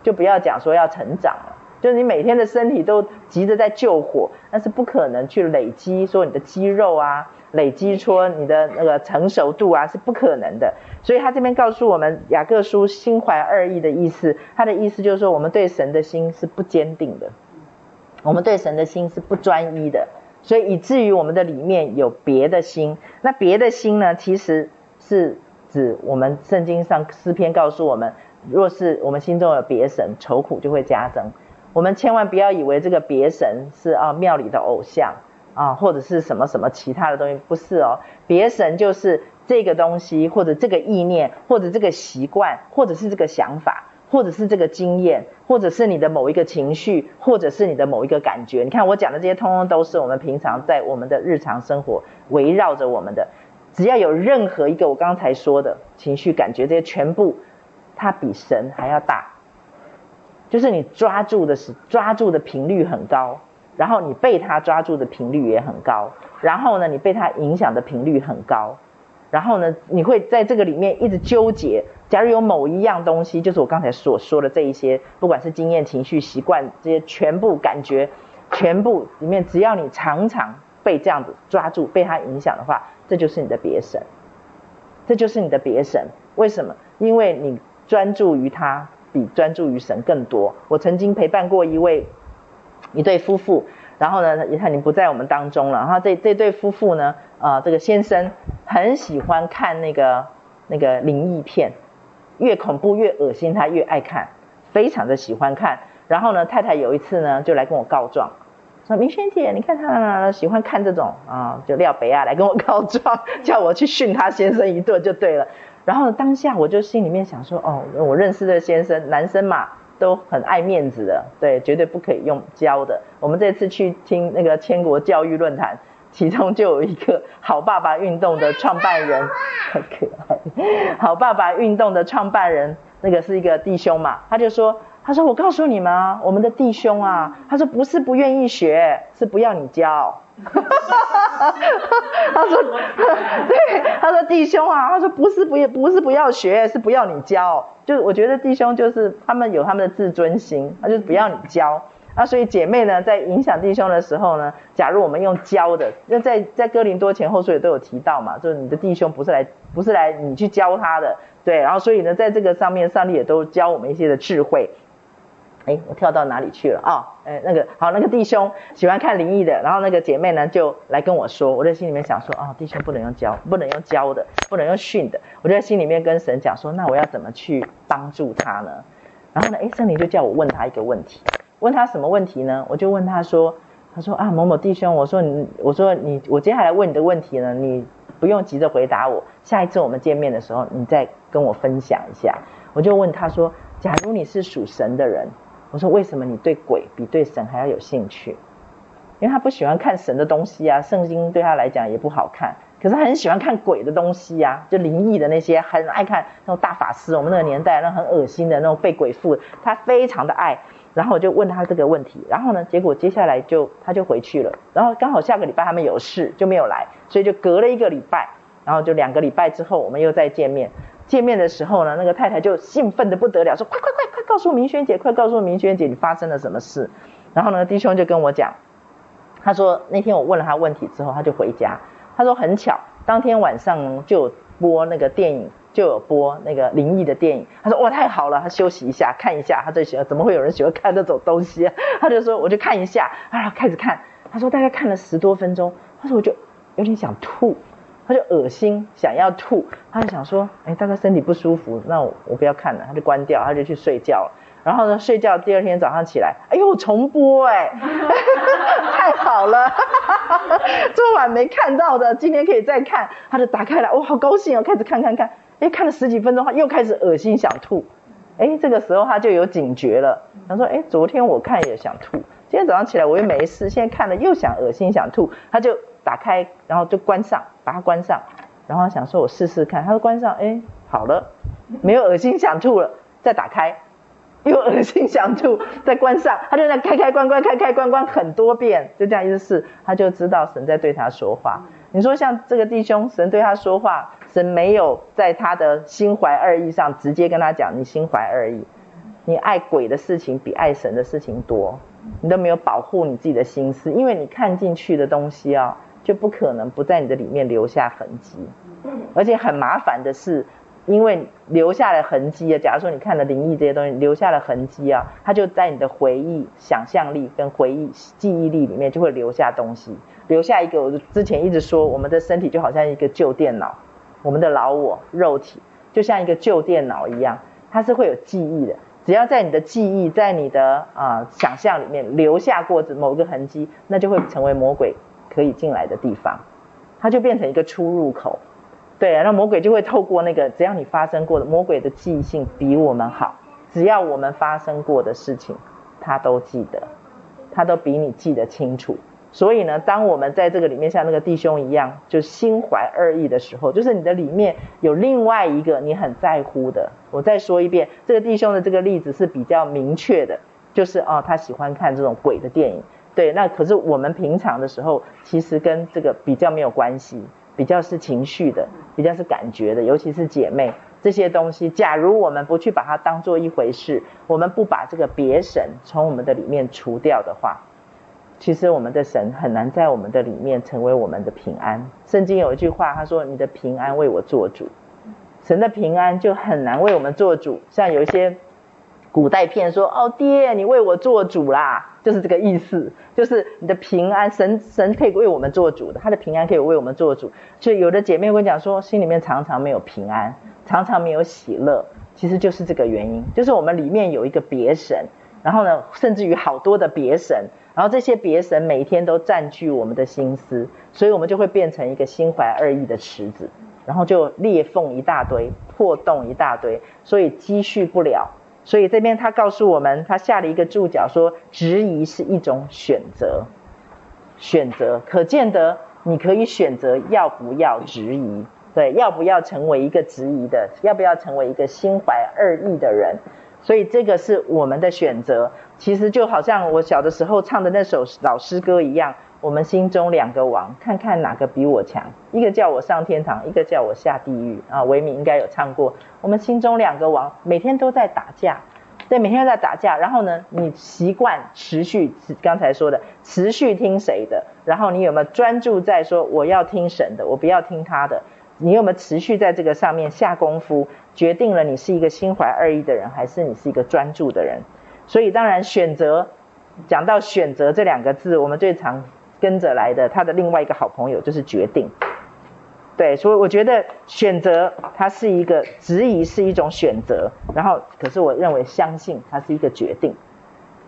就不要讲说要成长了。就是你每天的身体都急着在救火，那是不可能去累积说你的肌肉啊，累积说你的那个成熟度啊，是不可能的。所以他这边告诉我们雅各书心怀二意的意思，他的意思就是说我们对神的心是不坚定的，我们对神的心是不专一的，所以以至于我们的里面有别的心。那别的心呢，其实是指我们圣经上诗篇告诉我们，若是我们心中有别神，愁苦就会加增。我们千万不要以为这个别神是啊庙里的偶像啊，或者是什么什么其他的东西，不是哦。别神就是这个东西，或者这个意念，或者这个习惯，或者是这个想法，或者是这个经验，或者是你的某一个情绪，或者是你的某一个感觉。你看我讲的这些，通通都是我们平常在我们的日常生活围绕着我们的。只要有任何一个我刚才说的情绪、感觉，这些全部，它比神还要大。就是你抓住的是抓住的频率很高，然后你被他抓住的频率也很高，然后呢，你被他影响的频率很高，然后呢，你会在这个里面一直纠结。假如有某一样东西，就是我刚才所说的这一些，不管是经验、情绪、习惯这些全部感觉，全部里面，只要你常常被这样子抓住，被他影响的话，这就是你的别神，这就是你的别神。为什么？因为你专注于他，比专注于神更多。我曾经陪伴过一位一对夫妇，然后呢，他已经不在我们当中了。然后这这对夫妇呢，呃，这个先生很喜欢看那个那个灵异片，越恐怖越恶心，他越爱看，非常的喜欢看。然后呢，太太有一次呢，就来跟我告状，说明轩姐，你看他喜欢看这种啊，就廖北亚来跟我告状，叫我去训他先生一顿就对了。然后当下我就心里面想说，哦，我认识的先生，男生嘛都很爱面子的，对，绝对不可以用教的。我们这次去听那个千国教育论坛，其中就有一个好爸爸运动的创办人，很可爱，好爸爸运动的创办人，那个是一个弟兄嘛，他就说。他说：“我告诉你们啊，我们的弟兄啊，他说不是不愿意学，是不要你教。”哈 他说：“ 对，他说弟兄啊，他说不是不也不是不要学，是不要你教。就我觉得弟兄就是他们有他们的自尊心，他就是不要你教。啊，所以姐妹呢，在影响弟兄的时候呢，假如我们用教的，那在在哥林多前后书也都有提到嘛，就是你的弟兄不是来不是来你去教他的，对，然后所以呢，在这个上面，上帝也都教我们一些的智慧。”哎，我跳到哪里去了啊？哎、那个好，那个弟兄喜欢看灵异的，然后那个姐妹呢就来跟我说，我在心里面想说啊、弟兄不能用教，不能用教的，不能用训的，我就在心里面跟神讲说，那我要怎么去帮助他呢？然后呢，哎，圣灵就叫我问他一个问题，问他什么问题呢？我就问他说，他说啊，某某弟兄，我说你，我说你，我接下来问你的问题呢，你不用急着回答我，下一次我们见面的时候，你再跟我分享一下。我就问他说，假如你是属神的人。我说，为什么你对鬼比对神还要有兴趣？因为他不喜欢看神的东西啊，圣经对他来讲也不好看。可是很喜欢看鬼的东西啊，就灵异的那些，很爱看那种大法师。我们那个年代那很恶心的那种被鬼附，他非常的爱。然后我就问他这个问题，然后呢，结果接下来就他就回去了。然后刚好下个礼拜他们有事就没有来，所以就隔了一个礼拜，然后就两个礼拜之后我们又再见面。见面的时候呢，那个太太就兴奋的不得了，说：“快快快快告诉明轩姐，快告诉明轩姐，你发生了什么事？”然后呢，弟兄就跟我讲，他说那天我问了他问题之后，他就回家。他说很巧，当天晚上就有播那个电影，就有播那个灵异的电影。他说哇，太好了，他休息一下，看一下。他最喜欢，怎么会有人喜欢看这种东西啊？他就说我就看一下，啊，开始看。他说大概看了十多分钟，他说我就有点想吐。他就恶心，想要吐，他就想说，哎，大概身体不舒服，那我，不要看了，他就关掉，他就去睡觉了。然后呢，睡觉第二天早上起来，哎呦，重播哎，太好了，昨晚没看到的，今天可以再看。他就打开来，哇，好高兴哦，开始看看看，哎，看了十几分钟，他又开始恶心想吐，哎，这个时候他就有警觉了，他说，哎，昨天我看也想吐，今天早上起来我又没事，现在看了又想恶心想吐，他就。打开，然后就关上，把它关上，然后想说我试试看，他说关上，哎，好了，没有恶心想吐了，再打开，又恶心想吐，再关上，他就在开开关关开开关关很多遍，就这样一直试，他就知道神在对他说话。你说像这个弟兄，神对他说话，神没有在他的心怀二意上直接跟他讲，你心怀二意，你爱鬼的事情比爱神的事情多，你都没有保护你自己的心思，因为你看进去的东西啊。就不可能不在你的里面留下痕迹，而且很麻烦的是，因为留下了痕迹啊。假如说你看了灵异这些东西，留下了痕迹啊，它就在你的回忆、想象力跟回忆记忆力里面就会留下东西，留下一个。我之前一直说，我们的身体就好像一个旧电脑，我们的老我肉体就像一个旧电脑一样，它是会有记忆的。只要在你的记忆、在你的啊、想象里面留下过某个痕迹，那就会成为魔鬼。可以进来的地方，它就变成一个出入口，对，那魔鬼就会透过那个，只要你发生过的，魔鬼的记忆性比我们好，只要我们发生过的事情，他都记得，他都比你记得清楚。所以呢，当我们在这个里面像那个弟兄一样，就心怀二意的时候，就是你的里面有另外一个你很在乎的。我再说一遍，这个弟兄的这个例子是比较明确的，就是哦，他喜欢看这种鬼的电影。对，那可是我们平常的时候，其实跟这个比较没有关系，比较是情绪的，比较是感觉的，尤其是姐妹这些东西。假如我们不去把它当做一回事，我们不把这个别神从我们的里面除掉的话，其实我们的神很难在我们的里面成为我们的平安。圣经有一句话，他说：“你的平安为我做主。”神的平安就很难为我们做主。像有一些古代片说：“哦，爹，你为我做主啦。”就是这个意思，就是你的平安，神神可以为我们做主的，他的平安可以为我们做主。所以有的姐妹会讲说，心里面常常没有平安，常常没有喜乐，其实就是这个原因，就是我们里面有一个别神，然后呢，甚至于好多的别神，然后这些别神每天都占据我们的心思，所以我们就会变成一个心怀二意的池子，然后就裂缝一大堆，破洞一大堆，所以积蓄不了。所以这边他告诉我们，他下了一个注脚说，质疑是一种选择，选择可见得你可以选择要不要质疑，对，要不要成为一个质疑的，要不要成为一个心怀二意的人。所以这个是我们的选择。其实就好像我小的时候唱的那首老诗歌一样。我们心中两个王，看看哪个比我强。一个叫我上天堂，一个叫我下地狱啊。维敏应该有唱过。我们心中两个王，每天都在打架，对，每天都在打架。然后呢，你习惯持续刚才说的，持续听谁的？然后你有没有专注在说我要听神的，我不要听他的？你有没有持续在这个上面下功夫，决定了你是一个心怀二意的人，还是你是一个专注的人？所以当然选择，讲到选择这两个字，我们最常。跟着来的，他的另外一个好朋友就是决定，对，所以我觉得选择它是一个质疑是一种选择，然后可是我认为相信它是一个决定，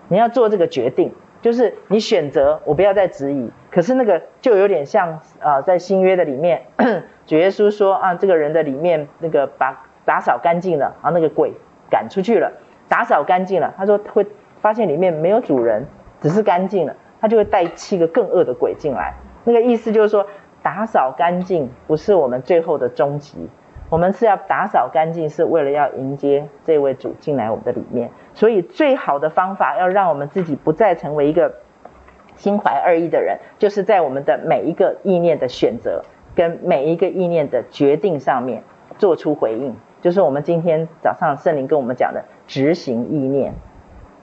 你要做这个决定，就是你选择我不要再质疑，可是那个就有点像啊、呃，在新约的里面，主耶稣说啊，这个人的里面那个把打扫干净了，然后那个鬼赶出去了，打扫干净了，他说会发现里面没有主人，只是干净了。他就会带七个更恶的鬼进来，那个意思就是说，打扫干净不是我们最后的终极，我们是要打扫干净，是为了要迎接这位主进来我们的里面。所以最好的方法，要让我们自己不再成为一个心怀二意的人，就是在我们的每一个意念的选择跟每一个意念的决定上面做出回应，就是我们今天早上圣灵跟我们讲的执行意念。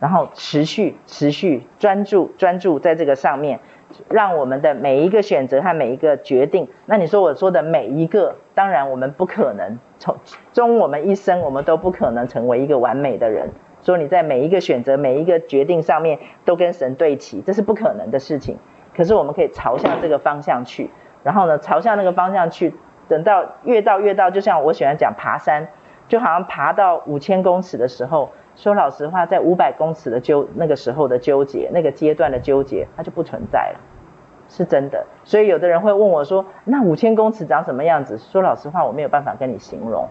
然后持续、持续专注、专注在这个上面，让我们的每一个选择和每一个决定。那你说我说的每一个，当然我们不可能从终我们一生，我们都不可能成为一个完美的人。说你在每一个选择、每一个决定上面都跟神对齐，这是不可能的事情。可是我们可以朝向这个方向去，然后呢，朝向那个方向去，等到越到越到，就像我喜欢讲爬山，就好像爬到五千公尺的时候。说老实话，在五百公尺的纠那个时候的纠结，那个阶段的纠结，它就不存在了，是真的。所以有的人会问我说：“那五千公尺长什么样子？”说老实话，我没有办法跟你形容。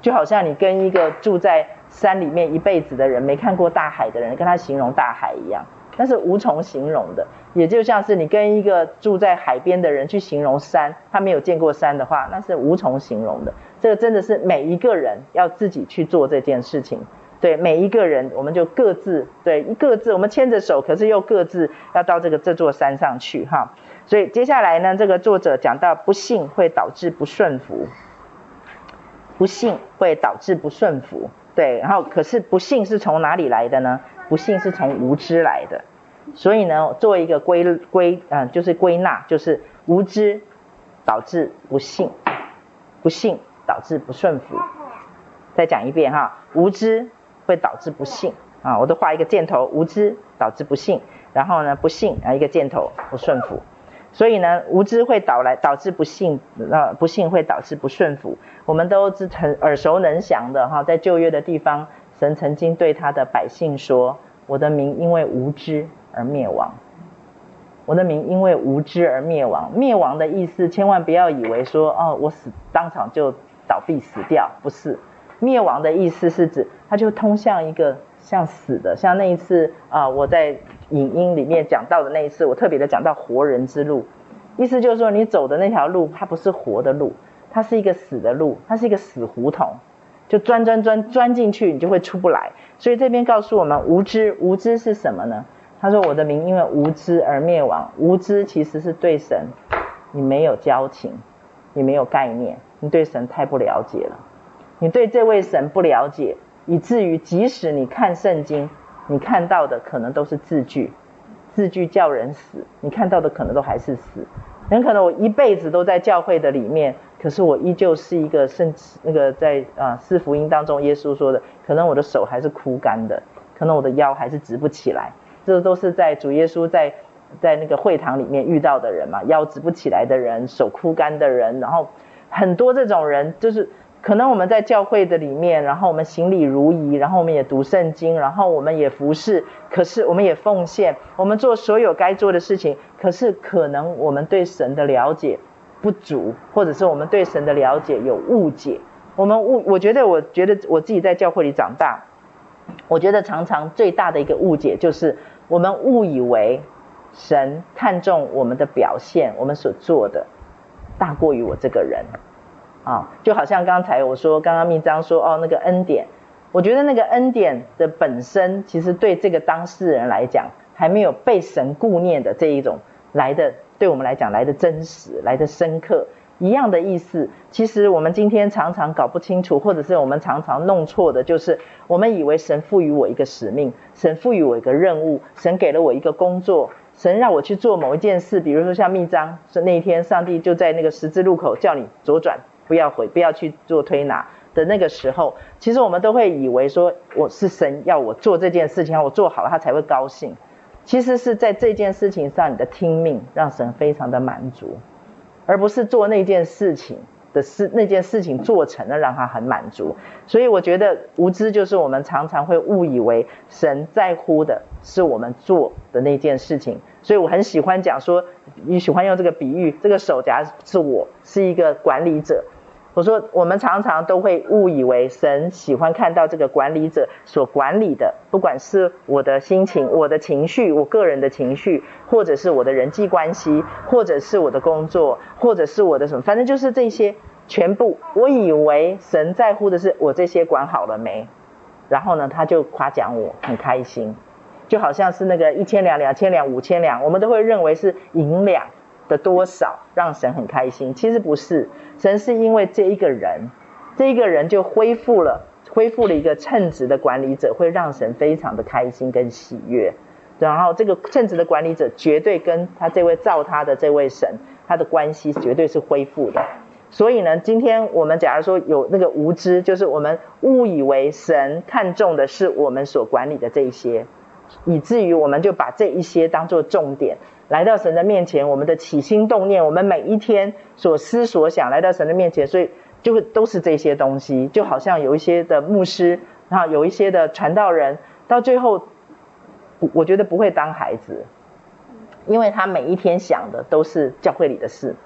就好像你跟一个住在山里面一辈子的人，没看过大海的人，跟他形容大海一样，那是无从形容的。也就像是你跟一个住在海边的人去形容山，他没有见过山的话，那是无从形容的。这个真的是每一个人要自己去做这件事情。对每一个人，我们就各自对各自，我们牵着手，可是又各自要到这个这座山上去哈。所以接下来呢，这个作者讲到不幸会导致不顺服，不幸会导致不顺服。对，然后可是不幸是从哪里来的呢？不幸是从无知来的。所以呢，做一个归归嗯，就是归纳，就是无知导致不幸，不幸导致不顺服。再讲一遍哈，无知。会导致不幸啊！我都画一个箭头，无知导致不幸，然后呢，不幸啊，一个箭头不顺服。所以呢，无知会导来导致不信，呃，不幸会导致不顺服。我们都是很耳熟能详的哈，在旧约的地方，神曾经对他的百姓说：“我的民因为无知而灭亡。我的民因为无知而灭亡。灭亡的意思，千万不要以为说哦，我死当场就倒闭死掉，不是。”灭亡的意思是指，它就通向一个像死的，像那一次啊、我在影音里面讲到的那一次，我特别的讲到活人之路，意思就是说，你走的那条路，它不是活的路，它是一个死的路，它是一个死胡同，就钻钻钻钻进去，你就会出不来。所以这边告诉我们，无知，无知是什么呢？他说，我的名因为无知而灭亡。无知其实是对神，你没有交情，你没有概念，你对神太不了解了。你对这位神不了解，以至于即使你看圣经，你看到的可能都是字句，字句叫人死，你看到的可能都还是死。很可能我一辈子都在教会的里面，可是我依旧是一个圣那个在啊四福音当中耶稣说的，可能我的手还是枯干的，可能我的腰还是直不起来。这都是在主耶稣在在那个会堂里面遇到的人嘛，腰直不起来的人，手枯干的人，然后很多这种人就是。可能我们在教会的里面，然后我们行礼如仪，然后我们也读圣经，然后我们也服侍，可是我们也奉献，我们做所有该做的事情。可是可能我们对神的了解不足，或者是我们对神的了解有误解。我们误，我觉得，我觉得我自己在教会里长大，我觉得常常最大的一个误解就是我们误以为神看重我们的表现，我们所做的大过于我这个人。啊，就好像刚才我说，刚刚密章说哦，那个恩典，我觉得那个恩典的本身，其实对这个当事人来讲，还没有被神顾念的这一种来的，对我们来讲来的真实，来的深刻，一样的意思。其实我们今天常常搞不清楚，或者是我们常常弄错的，就是我们以为神赋予我一个使命，神赋予我一个任务，神给了我一个工作，神让我去做某一件事，比如说像密章，是那一天上帝就在那个十字路口叫你左转。不要回，不要去做推拿的那个时候，其实我们都会以为说，我是神要我做这件事情，我做好了他才会高兴。其实是在这件事情上，你的听命让神非常的满足，而不是做那件事情的事，那件事情做成了让他很满足。所以我觉得无知就是我们常常会误以为神在乎的是我们做的那件事情。所以我很喜欢讲说，你喜欢用这个比喻，这个手夹是我是一个管理者。我说，我们常常都会误以为神喜欢看到这个管理者所管理的，不管是我的心情、我的情绪、我个人的情绪，或者是我的人际关系，或者是我的工作，或者是我的什么，反正就是这些全部。我以为神在乎的是我这些管好了没，然后呢，他就夸奖我很开心，就好像是那个一千两、两千两、五千两，我们都会认为是银两。的多少让神很开心？其实不是，神是因为这一个人，这一个人就恢复了，恢复了一个称职的管理者，会让神非常的开心跟喜悦。然后这个称职的管理者绝对跟他这位造他的这位神，他的关系绝对是恢复的。所以呢，今天我们假如说有那个无知，就是我们误以为神看重的是我们所管理的这一些，以至于我们就把这一些当做重点。来到神的面前，我们的起心动念，我们每一天所思所想，来到神的面前，所以就会都是这些东西，就好像有一些的牧师，然后有一些的传道人，到最后，我觉得不会当孩子，因为他每一天想的都是教会里的事，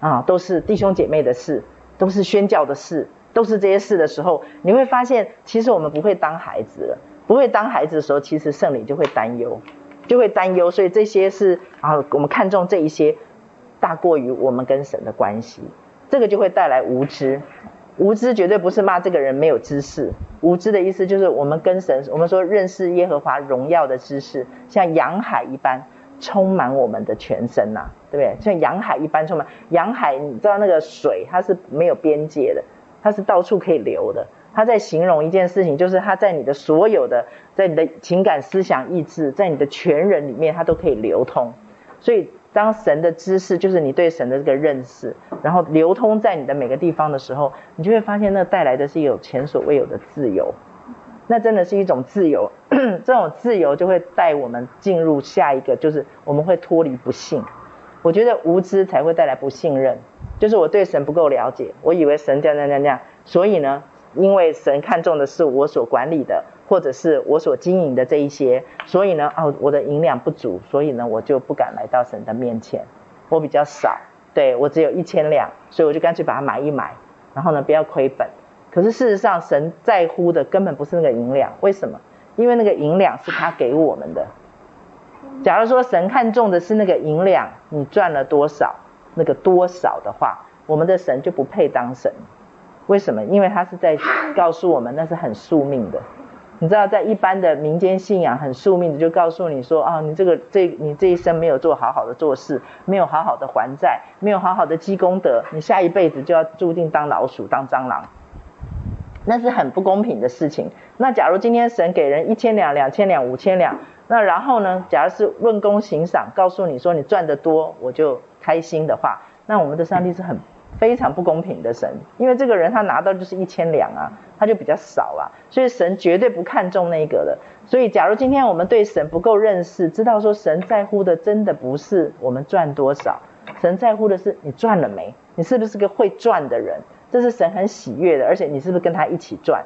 啊，都是弟兄姐妹的事，都是宣教的事，都是这些事的时候，你会发现，其实我们不会当孩子了，不会当孩子的时候，其实圣灵就会担忧。就会担忧，所以这些是啊，我们看重这一些，大过于我们跟神的关系，这个就会带来无知。无知绝对不是骂这个人没有知识，无知的意思就是我们跟神，我们说认识耶和华荣耀的知识，像洋海一般充满我们的全身呐、对不对？像洋海一般充满，洋海你知道那个水它是没有边界的，它是到处可以流的。他在形容一件事情，就是他在你的所有的，在你的情感、思想、意志，在你的全人里面，他都可以流通。所以，当神的知识，就是你对神的这个认识，然后流通在你的每个地方的时候，你就会发现，那带来的是有前所未有的自由。那真的是一种自由，这种自由就会带我们进入下一个，就是我们会脱离不幸。我觉得无知才会带来不信任，就是我对神不够了解，我以为神这样这样这样，所以呢。因为神看重的是我所管理的，或者是我所经营的这一些，所以呢，哦，我的银两不足，所以呢，我就不敢来到神的面前。我比较少，对，我只有一千两，所以我就干脆把它买一买，然后呢，不要亏本。可是事实上，神在乎的根本不是那个银两，为什么？因为那个银两是他给我们的。假如说神看重的是那个银两，你赚了多少，那个多少的话，我们的神就不配当神。为什么？因为他是在告诉我们，那是很宿命的。你知道，在一般的民间信仰，很宿命的就告诉你说，啊，你这个这你这一生没有做好好的做事，没有好好的还债，没有好好的积功德，你下一辈子就要注定当老鼠、当蟑螂。那是很不公平的事情。那假如今天神给人一千两、两千两、五千两，那然后呢，假如是论功行赏，告诉你说你赚得多我就开心的话，那我们的上帝是很非常不公平的神，因为这个人他拿到就是一千两啊，他就比较少啊，所以神绝对不看重那个的。所以假如今天我们对神不够认识，知道说神在乎的真的不是我们赚多少，神在乎的是你赚了没，你是不是个会赚的人，这是神很喜悦的，而且你是不是跟他一起赚。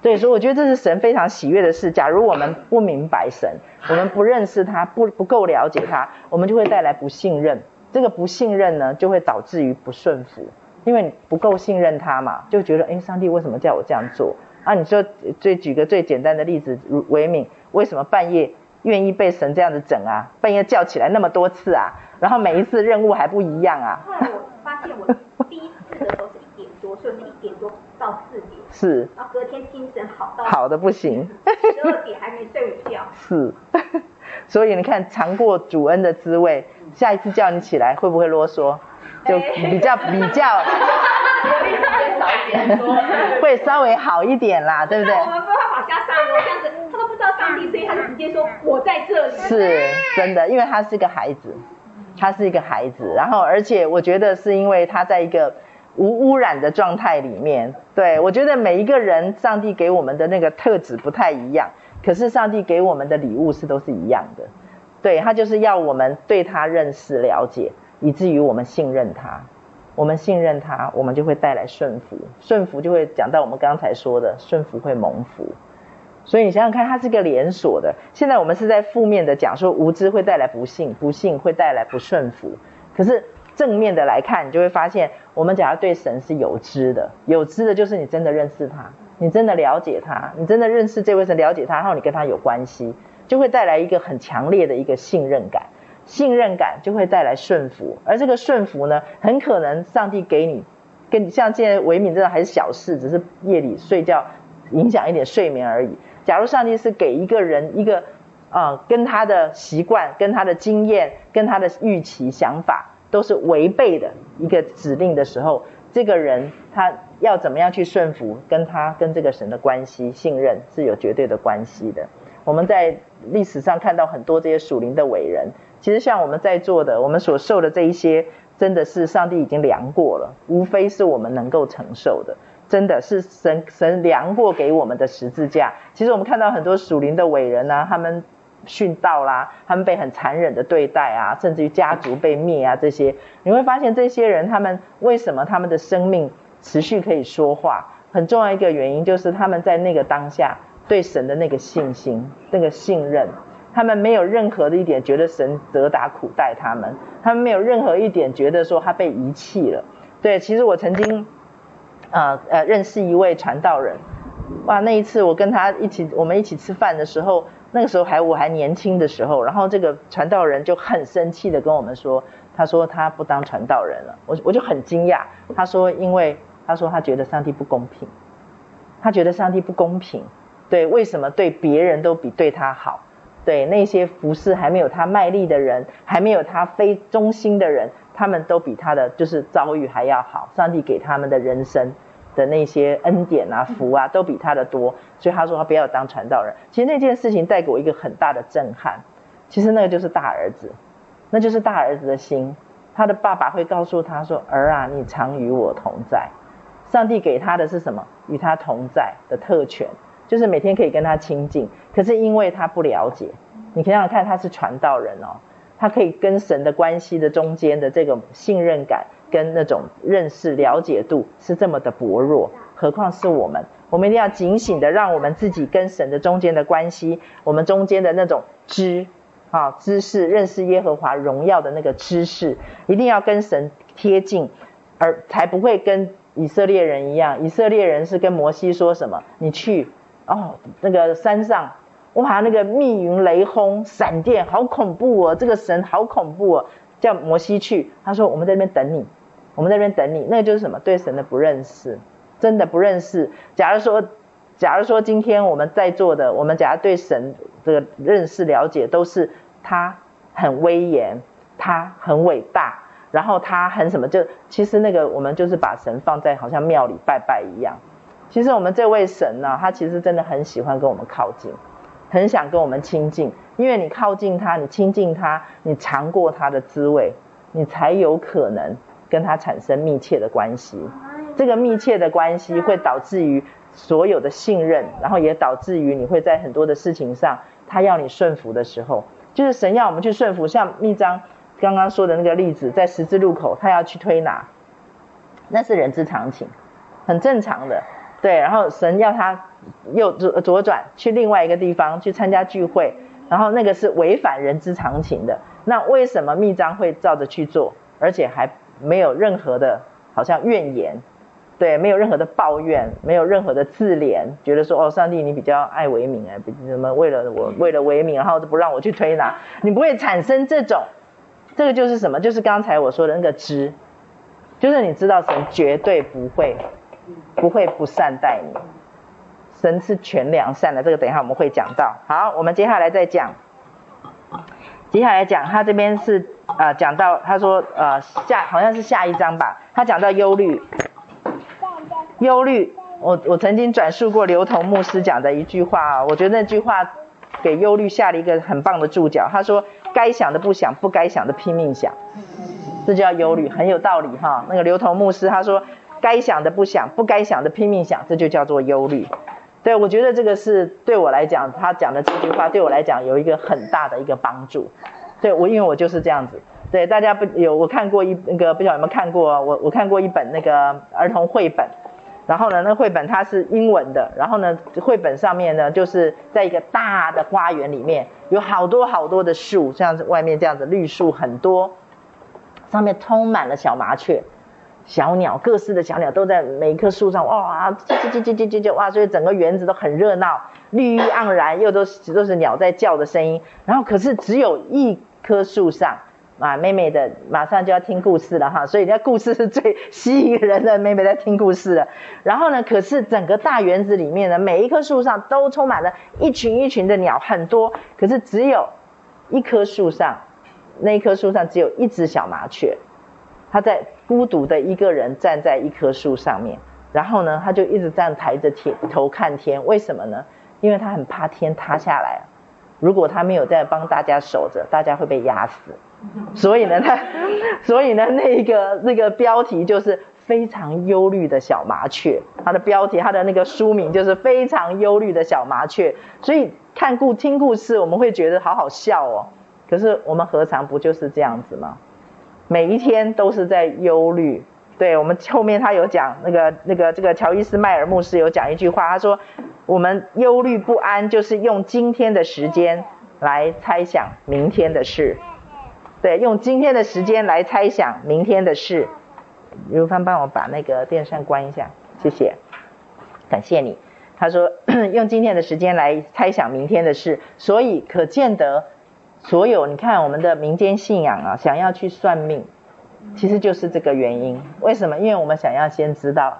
对，所以我觉得这是神非常喜悦的事。假如我们不明白神，我们不认识他，不不够了解他，我们就会带来不信任。这个不信任呢，就会导致于不顺服，因为你不够信任他嘛，就觉得哎，上帝为什么叫我这样做啊？你说最举个最简单的例子，如维敏为什么半夜愿意被神这样子整啊？半夜叫起来那么多次啊，然后每一次任务还不一样啊。
后来我发现我第一次的时候是一点多，所以是一点多到四点，
是，
然后隔天精神好到
好的不行，
十二点还没睡午觉，
是。所以你看，尝过主恩的滋味，下一次叫你起来会不会啰嗦？就比较比较，会稍微好一点啦，对不对？
我们不会往下上哦，这样子他都不知道上帝，所以他就直接说我在这里。
是真的，因为他是个孩子，他是一个孩子，然后而且我觉得是因为他在一个无污染的状态里面。对，我觉得每一个人，上帝给我们的那个特质不太一样。可是上帝给我们的礼物是都是一样的，对，他就是要我们对他认识了解，以至于我们信任他，我们信任他，我们就会带来顺服，顺服就会讲到我们刚才说的顺服会蒙福，所以你想想看，它是个连锁的。现在我们是在负面的讲说无知会带来不幸，不幸会带来不顺服，可是正面的来看，你就会发现，我们假如对神是有知的，有知的就是你真的认识他。你真的了解他，你真的认识这位神，了解他，然后你跟他有关系，就会带来一个很强烈的一个信任感，信任感就会带来顺服，而这个顺服呢，很可能上帝给你，跟你像现在维敏这种还是小事，只是夜里睡觉影响一点睡眠而已。假如上帝是给一个人一个啊、跟他的习惯、跟他的经验、跟他的预期想法都是违背的一个指令的时候，这个人他。要怎么样去顺服，跟他跟这个神的关系、信任是有绝对的关系的。我们在历史上看到很多这些属灵的伟人，其实像我们在座的，我们所受的这一些，真的是上帝已经量过了，无非是我们能够承受的，真的是神神量过给我们的十字架。其实我们看到很多属灵的伟人啊，他们殉道啦，他们被很残忍的对待啊，甚至于家族被灭啊，这些你会发现这些人他们为什么他们的生命？持续可以说话，很重要一个原因就是他们在那个当下对神的那个信心、那个信任，他们没有任何的一点觉得神责打苦待他们，他们没有任何一点觉得说他被遗弃了。对，其实我曾经，呃呃，认识一位传道人，哇，那一次我跟他一起，我们一起吃饭的时候，那个时候还我还年轻的时候，然后这个传道人就很生气的跟我们说，他说他不当传道人了，我我就很惊讶，他说因为。他说他觉得上帝不公平，他觉得上帝不公平，对，为什么对别人都比对他好？对，那些服侍还没有他卖力的人，还没有他非忠心的人，他们都比他的就是遭遇还要好。上帝给他们的人生的那些恩典啊、福啊，都比他的多。所以他说他不要当传道人。其实那件事情带给我一个很大的震撼。其实那个就是大儿子，那就是大儿子的心。他的爸爸会告诉他说：“儿啊，你常与我同在。”上帝给他的是什么？与他同在的特权，就是每天可以跟他亲近。可是因为他不了解，你想想看，他是传道人哦，他可以跟神的关系的中间的这种信任感跟那种认识了解度是这么的薄弱，何况是我们？我们一定要警醒的，让我们自己跟神的中间的关系，我们中间的那种知啊知识，认识耶和华荣耀的那个知识，一定要跟神贴近，而才不会跟。以色列人一样，以色列人是跟摩西说什么？你去哦，那个山上，哇，那个密云雷轰、闪电，好恐怖哦！这个神好恐怖哦，叫摩西去。他说：“我们在那边等你，我们在那边等你。”那个就是什么？对神的不认识，真的不认识。假如说，假如说今天我们在座的，我们假如对神的认识了解，都是他很威严，他很伟大。然后他很什么，就其实那个我们就是把神放在好像庙里拜拜一样。其实我们这位神呢，他其实真的很喜欢跟我们靠近，很想跟我们亲近，因为你靠近他，你亲近他，你尝过他的滋味，你才有可能跟他产生密切的关系。这个密切的关系会导致于所有的信任，然后也导致于你会在很多的事情上，他要你顺服的时候，就是神要我们去顺服。像密章刚刚说的那个例子，在十字路口，他要去推拿，那是人之常情，很正常的。对，然后神要他右左左转去另外一个地方去参加聚会，然后那个是违反人之常情的。那为什么密章会照着去做，而且还没有任何的好像怨言？对，没有任何的抱怨，没有任何的自怜，觉得说哦，上帝你比较爱维敏哎，怎么为了我为了为民，然后就不让我去推拿？你不会产生这种，这个就是什么？就是刚才我说的那个知，就是你知道神绝对不会。不会不善待你，神是全良善的，这个等一下我们会讲到。好，我们接下来再讲，接下来讲他这边是呃讲到他说呃下好像是下一章吧，他讲到忧虑，忧虑，我我曾经转述过刘同牧师讲的一句话啊，我觉得那句话给忧虑下了一个很棒的注脚。他说该想的不想，不该想的拼命想，这叫忧虑，很有道理哈。那个刘同牧师他说。该想的不想，不该想的拼命想，这就叫做忧虑。对，我觉得这个是对我来讲，他讲的这句话对我来讲有一个很大的一个帮助。对我，因为我就是这样子。对，大家不有我看过一那个不晓得有没有看过，我我看过一本那个儿童绘本，然后呢，那绘本它是英文的，然后呢，绘本上面呢就是在一个大的花园里面，有好多好多的树，像外面这样子绿树很多，上面充满了小麻雀。小鸟，各式的小鸟都在每一棵树上，哇，叽叽叽叽叽叽叽，哇，所以整个园子都很热闹，绿意盎然，又都是都是鸟在叫的声音。然后可是只有一棵树上，啊，妹妹的马上就要听故事了哈，所以那故事是最吸引人的，妹妹在听故事了。然后呢，可是整个大园子里面呢，每一棵树上都充满了一群一群的鸟，很多，可是只有一棵树上，那一棵树上只有一只小麻雀。他在孤独的一个人站在一棵树上面，然后呢，他就一直这样抬着天头看天。为什么呢？因为他很怕天塌下来。如果他没有在帮大家守着，大家会被压死。所以呢，他，所以呢，那一个那个标题就是非常忧虑的小麻雀。他的标题，他的那个书名就是非常忧虑的小麻雀。所以看故听故事，我们会觉得好好笑哦。可是我们何尝不就是这样子吗？每一天都是在忧虑，对，我们后面他有讲那个那个这个乔伊斯迈尔牧师有讲一句话，他说我们忧虑不安就是用今天的时间来猜想明天的事，对，用今天的时间来猜想明天的事。如帆帮我把那个电扇关一下，谢谢，感谢你。他说 用今天的时间来猜想明天的事，所以可见得。所有你看我们的民间信仰啊，想要去算命，其实就是这个原因。为什么？因为我们想要先知道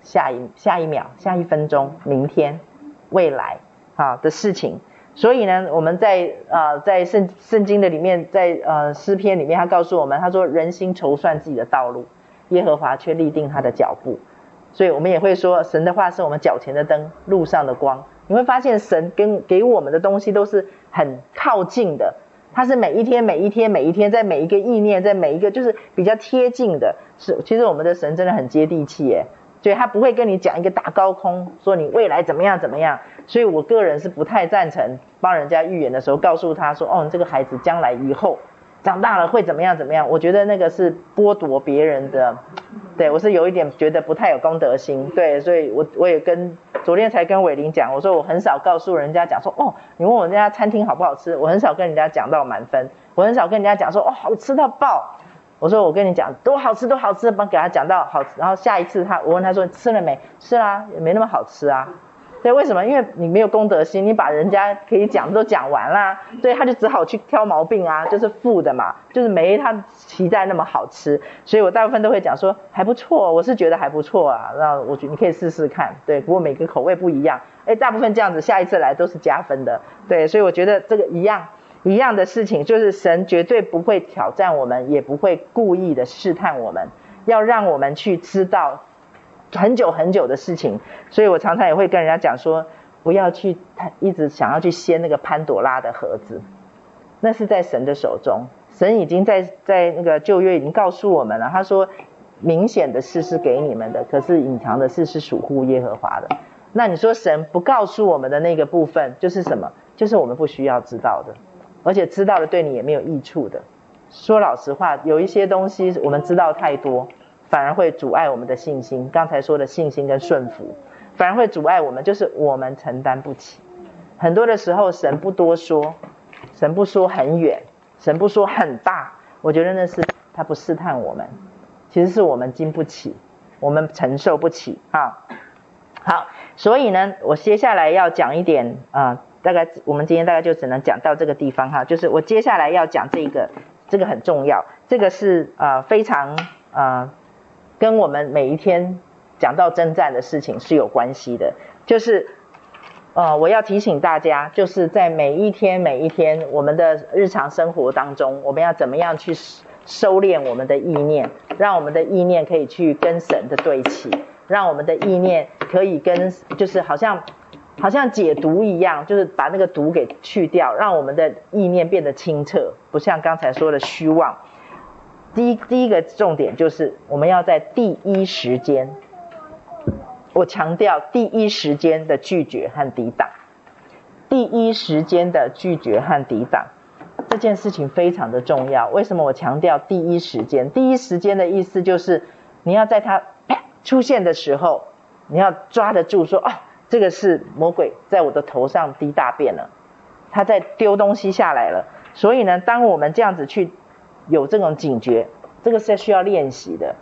下一下一秒、下一分钟、明天、未来啊的事情。所以呢，我们在呃在圣圣经的里面，在呃诗篇里面，他告诉我们，他说人心筹算自己的道路，耶和华却立定他的脚步。所以我们也会说，神的话是我们脚前的灯，路上的光。你会发现，神跟给我们的东西都是很靠近的，它是每一天、每一天、每一天，在每一个意念，在每一个就是比较贴近的。是，其实我们的神真的很接地气耶，所以他不会跟你讲一个大高空，说你未来怎么样怎么样。所以我个人是不太赞成帮人家预言的时候，告诉他说，哦，你这个孩子将来以后。长大了会怎么样？怎么样？我觉得那个是剥夺别人的，对，我是有一点觉得不太有公德心，对，所以我我也跟昨天才跟伟林讲，我说我很少告诉人家讲说，哦，你问我那家餐厅好不好吃，我很少跟人家讲到满分，我很少跟人家讲说，哦，好吃到爆，我说我跟你讲都好吃都好吃，帮给他讲到好吃，然后下一次他我问他说吃了没？吃啦，也没那么好吃啊。对，为什么？因为你没有公德心，你把人家可以讲的都讲完啦，对，他就只好去挑毛病啊，就是负的嘛，就是没他期待那么好吃，所以我大部分都会讲说还不错，我是觉得还不错啊，那我觉得你可以试试看，对，不过每个口味不一样，哎，大部分这样子，下一次来都是加分的，对，所以我觉得这个一样一样的事情，就是神绝对不会挑战我们，也不会故意的试探我们，要让我们去知道。很久很久的事情，所以我常常也会跟人家讲说，不要去他一直想要去掀那个潘朵拉的盒子，那是在神的手中。神已经在在那个旧约已经告诉我们了，他说明显的事是给你们的，可是隐藏的事是属乎耶和华的。那你说神不告诉我们的那个部分就是什么？就是我们不需要知道的，而且知道了对你也没有益处的。说老实话，有一些东西我们知道太多，反而会阻碍我们的信心。刚才说的信心跟顺服，反而会阻碍我们，就是我们承担不起。很多的时候，神不多说，神不说很远，神不说很大，我觉得那是他不试探我们，其实是我们经不起，我们承受不起啊。好，所以呢，我接下来要讲一点啊、大概我们今天大概就只能讲到这个地方哈，就是我接下来要讲这个。这个很重要，这个是呃非常呃跟我们每一天讲到征战的事情是有关系的，就是呃我要提醒大家，就是在每一天每一天我们的日常生活当中，我们要怎么样去收敛我们的意念，让我们的意念可以去跟神的对齐，让我们的意念可以跟就是好像。好像解毒一样，就是把那个毒给去掉，让我们的意念变得清澈，不像刚才说的虚妄。第一第一个重点就是我们要在第一时间，我强调第一时间的拒绝和抵挡，第一时间的拒绝和抵挡这件事情非常的重要。为什么我强调第一时间？第一时间的意思就是你要在它 出现的时候，你要抓得住，说哦。这个是魔鬼在我的头上滴大便了，他在丢东西下来了。所以呢，当我们这样子去有这种警觉，这个是需要练习的。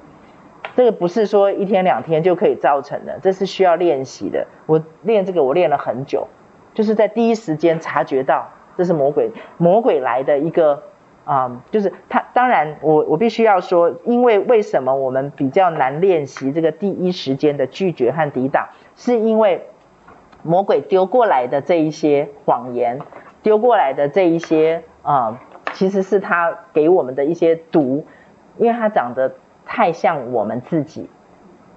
这个不是说一天两天就可以造成的，这是需要练习的。我练这个，我练了很久，就是在第一时间察觉到这是魔鬼，魔鬼来的一个啊、就是他。当然我，我必须要说，因为为什么我们比较难练习这个第一时间的拒绝和抵挡，是因为。魔鬼丢过来的这一些谎言，丢过来的这一些啊、其实是他给我们的一些毒，因为它长得太像我们自己，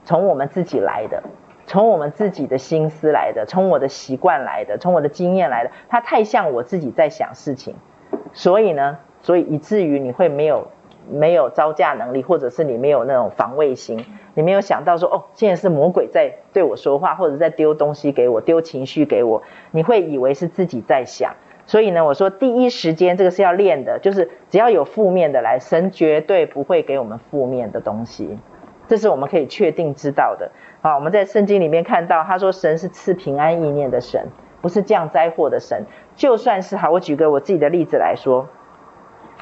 从我们自己来的，从我们自己的心思来的，从我的习惯来的，从我的经验来的，它太像我自己在想事情，所以呢，所以以至于你会没有。没有招架能力，或者是你没有那种防卫心，你没有想到说，哦，现在是魔鬼在对我说话，或者在丢东西给我，丢情绪给我，你会以为是自己在想。所以呢，我说第一时间这个是要练的，就是只要有负面的来，神绝对不会给我们负面的东西，这是我们可以确定知道的。好，我们在圣经里面看到，他说神是赐平安意念的神，不是降灾祸的神。就算是好，我举个我自己的例子来说。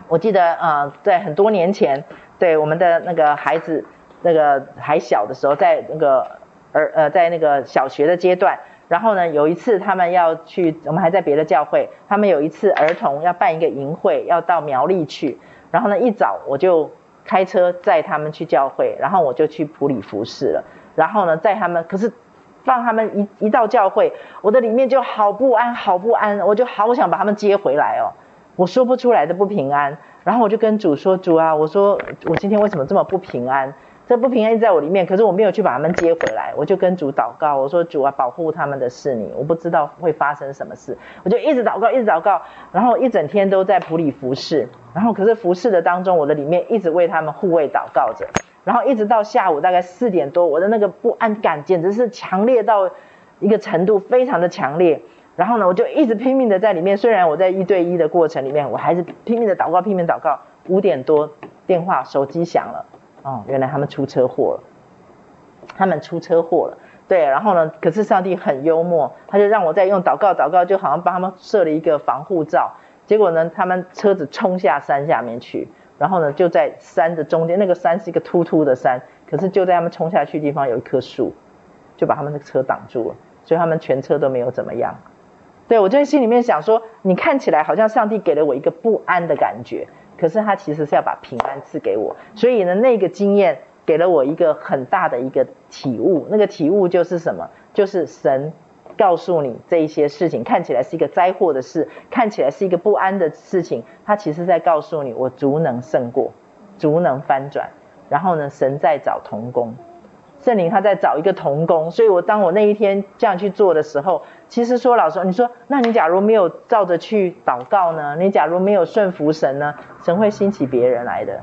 我记得，呃，在很多年前，对我们的那个孩子，那个还小的时候，在那个儿呃，在那个小学的阶段，然后呢，有一次他们要去，我们还在别的教会，他们有一次儿童要办一个营会，要到苗栗去，然后呢，一早我就开车载他们去教会，然后我就去埔里服侍了，然后呢，载他们，可是放他们一一到教会，我的里面就好不安，好不安，我就好想把他们接回来哦。我说不出来的不平安，然后我就跟主说：“主啊，我说我今天为什么这么不平安？这不平安在我里面，可是我没有去把他们接回来。”我就跟主祷告，我说：“主啊，保护他们的是你，我不知道会发生什么事。”我就一直祷告，一直祷告，然后一整天都在普里服侍，然后可是服侍的当中，我的里面一直为他们护卫祷告着，然后一直到下午大概四点多，我的那个不安感简直是强烈到一个程度，非常的强烈。然后呢，我就一直拼命的在里面。虽然我在一对一的过程里面，我还是拼命的祷告，拼命祷告。五点多，电话手机响了，哦，原来他们出车祸了。他们出车祸了，对。然后呢，可是上帝很幽默，他就让我在用祷告祷告，就好像帮他们设了一个防护罩。结果呢，他们车子冲下山下面去，然后呢，就在山的中间，那个山是一个突突的山，可是就在他们冲下去的地方有一棵树，就把他们的车挡住了，所以他们全车都没有怎么样。对，我就在心里面想说，你看起来好像上帝给了我一个不安的感觉，可是他其实是要把平安赐给我。所以呢，那个经验给了我一个很大的一个体悟。那个体悟就是什么？就是神告诉你这一些事情看起来是一个灾祸的事，看起来是一个不安的事情，他其实在告诉你，我足能胜过，足能翻转。然后呢，神在找童工，圣灵他在找一个童工，所以我当我那一天这样去做的时候，其实说老实话，你说，那你假如没有照着去祷告呢？你假如没有顺服神呢？神会兴起别人来的。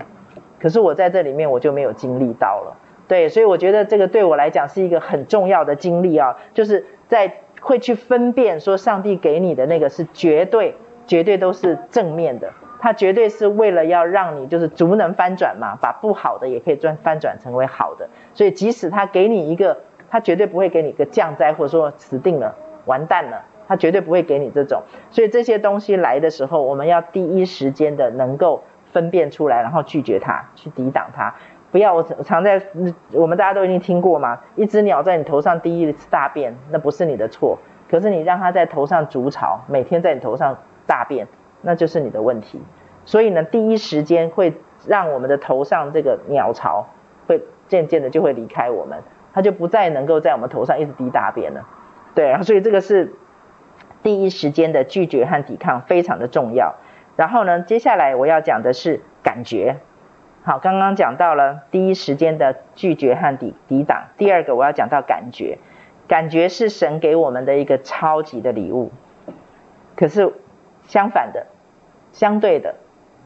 可是我在这里面我就没有经历到了，对，所以我觉得这个对我来讲是一个很重要的经历啊，就是在会去分辨说上帝给你的那个是绝对、绝对都是正面的。他绝对是为了要让你就是足能翻转嘛，把不好的也可以转翻转成为好的。所以即使他给你一个，他绝对不会给你一个降灾，或者说死定了、完蛋了，他绝对不会给你这种。所以这些东西来的时候，我们要第一时间的能够分辨出来，然后拒绝它，去抵挡它。不要我常在，我们大家都已经听过嘛，一只鸟在你头上第一次大便，那不是你的错，可是你让它在头上筑巢，每天在你头上大便。那就是你的问题，所以呢，第一时间会让我们的头上这个鸟巢会渐渐的就会离开我们，它就不再能够在我们头上一直滴大便了。对，然后所以这个是第一时间的拒绝和抵抗非常的重要。然后呢，接下来我要讲的是感觉。好，刚刚讲到了第一时间的拒绝和抵抵挡，第二个我要讲到感觉，感觉是神给我们的一个超级的礼物，可是相反的。相对的，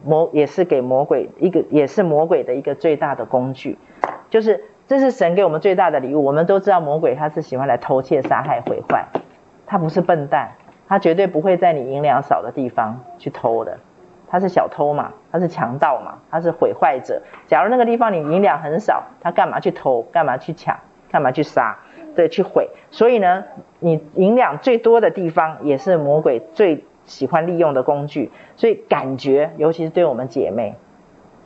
魔也是给魔鬼一个，也是魔鬼的一个最大的工具，就是这是神给我们最大的礼物。我们都知道魔鬼他是喜欢来偷窃、杀害、毁坏，他不是笨蛋，他绝对不会在你银两少的地方去偷的。他是小偷嘛，他是强盗嘛，他是毁坏者。假如那个地方你银两很少，他干嘛去偷？干嘛去抢？干嘛去杀？对，去毁。所以呢，你银两最多的地方，也是魔鬼最。喜欢利用的工具，所以感觉，尤其是对我们姐妹，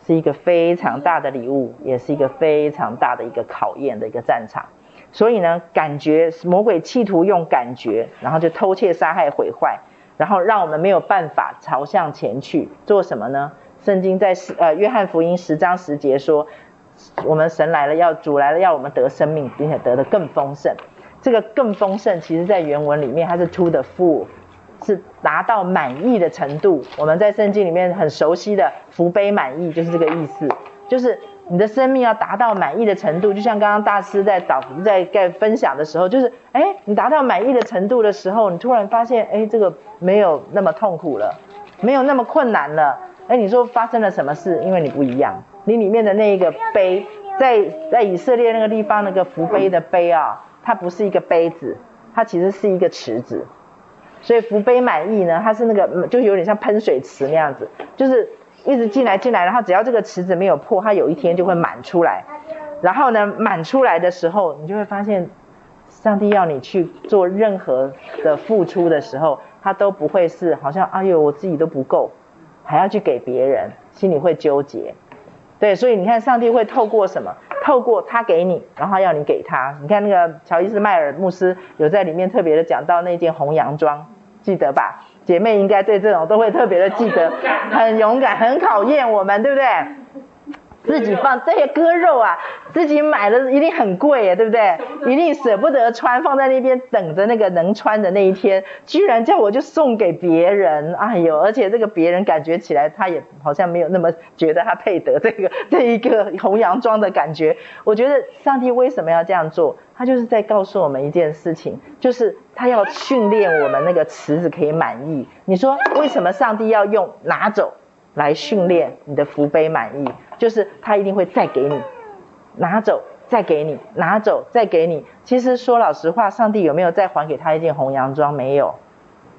是一个非常大的礼物，也是一个非常大的一个考验的一个战场。所以呢，感觉魔鬼企图用感觉，然后就偷窃、杀害、毁坏，然后让我们没有办法朝向前去。做什么呢？圣经在十呃约翰福音十章十节说，我们神来了，要主来了，要我们得生命，并且得的更丰盛。这个更丰盛，其实在原文里面它是 to the full。是达到满意的程度，我们在圣经里面很熟悉的福杯满意就是这个意思，就是你的生命要达到满意的程度，就像刚刚大师在导在在分享的时候，就是哎，你达到满意的程度的时候，你突然发现哎，这个没有那么痛苦了，没有那么困难了，哎，你说发生了什么事？因为你不一样，你里面的那一个杯，在在以色列那个地方那个福杯的杯啊，它不是一个杯子，它其实是一个池子。所以福杯满溢呢，它是那个就有点像喷水池那样子，就是一直进来进来，然后只要这个池子没有破，它有一天就会满出来。然后呢，满出来的时候，你就会发现，上帝要你去做任何的付出的时候，他都不会是好像哎呦我自己都不够，还要去给别人，心里会纠结。对，所以你看上帝会透过什么？透过他给你，然后要你给他。你看那个乔伊斯迈尔牧师有在里面特别的讲到那件红洋装。记得吧，姐妹应该对这种都会特别的记得，很勇敢，很考验我们，对不对？自己放这些割肉啊，自己买的一定很贵耶，对不对？一定舍不得穿，放在那边等着那个能穿的那一天，居然叫我就送给别人，哎呦！而且这个别人感觉起来，他也好像没有那么觉得他配得这个 这一个红洋装的感觉。我觉得上帝为什么要这样做？他就是在告诉我们一件事情，就是他要训练我们那个池子可以满意。你说为什么上帝要用拿走？来训练你的福杯满溢，就是他一定会再给你，拿走再给你，拿走再给你。其实说老实话，上帝有没有再还给他一件红洋装？没有，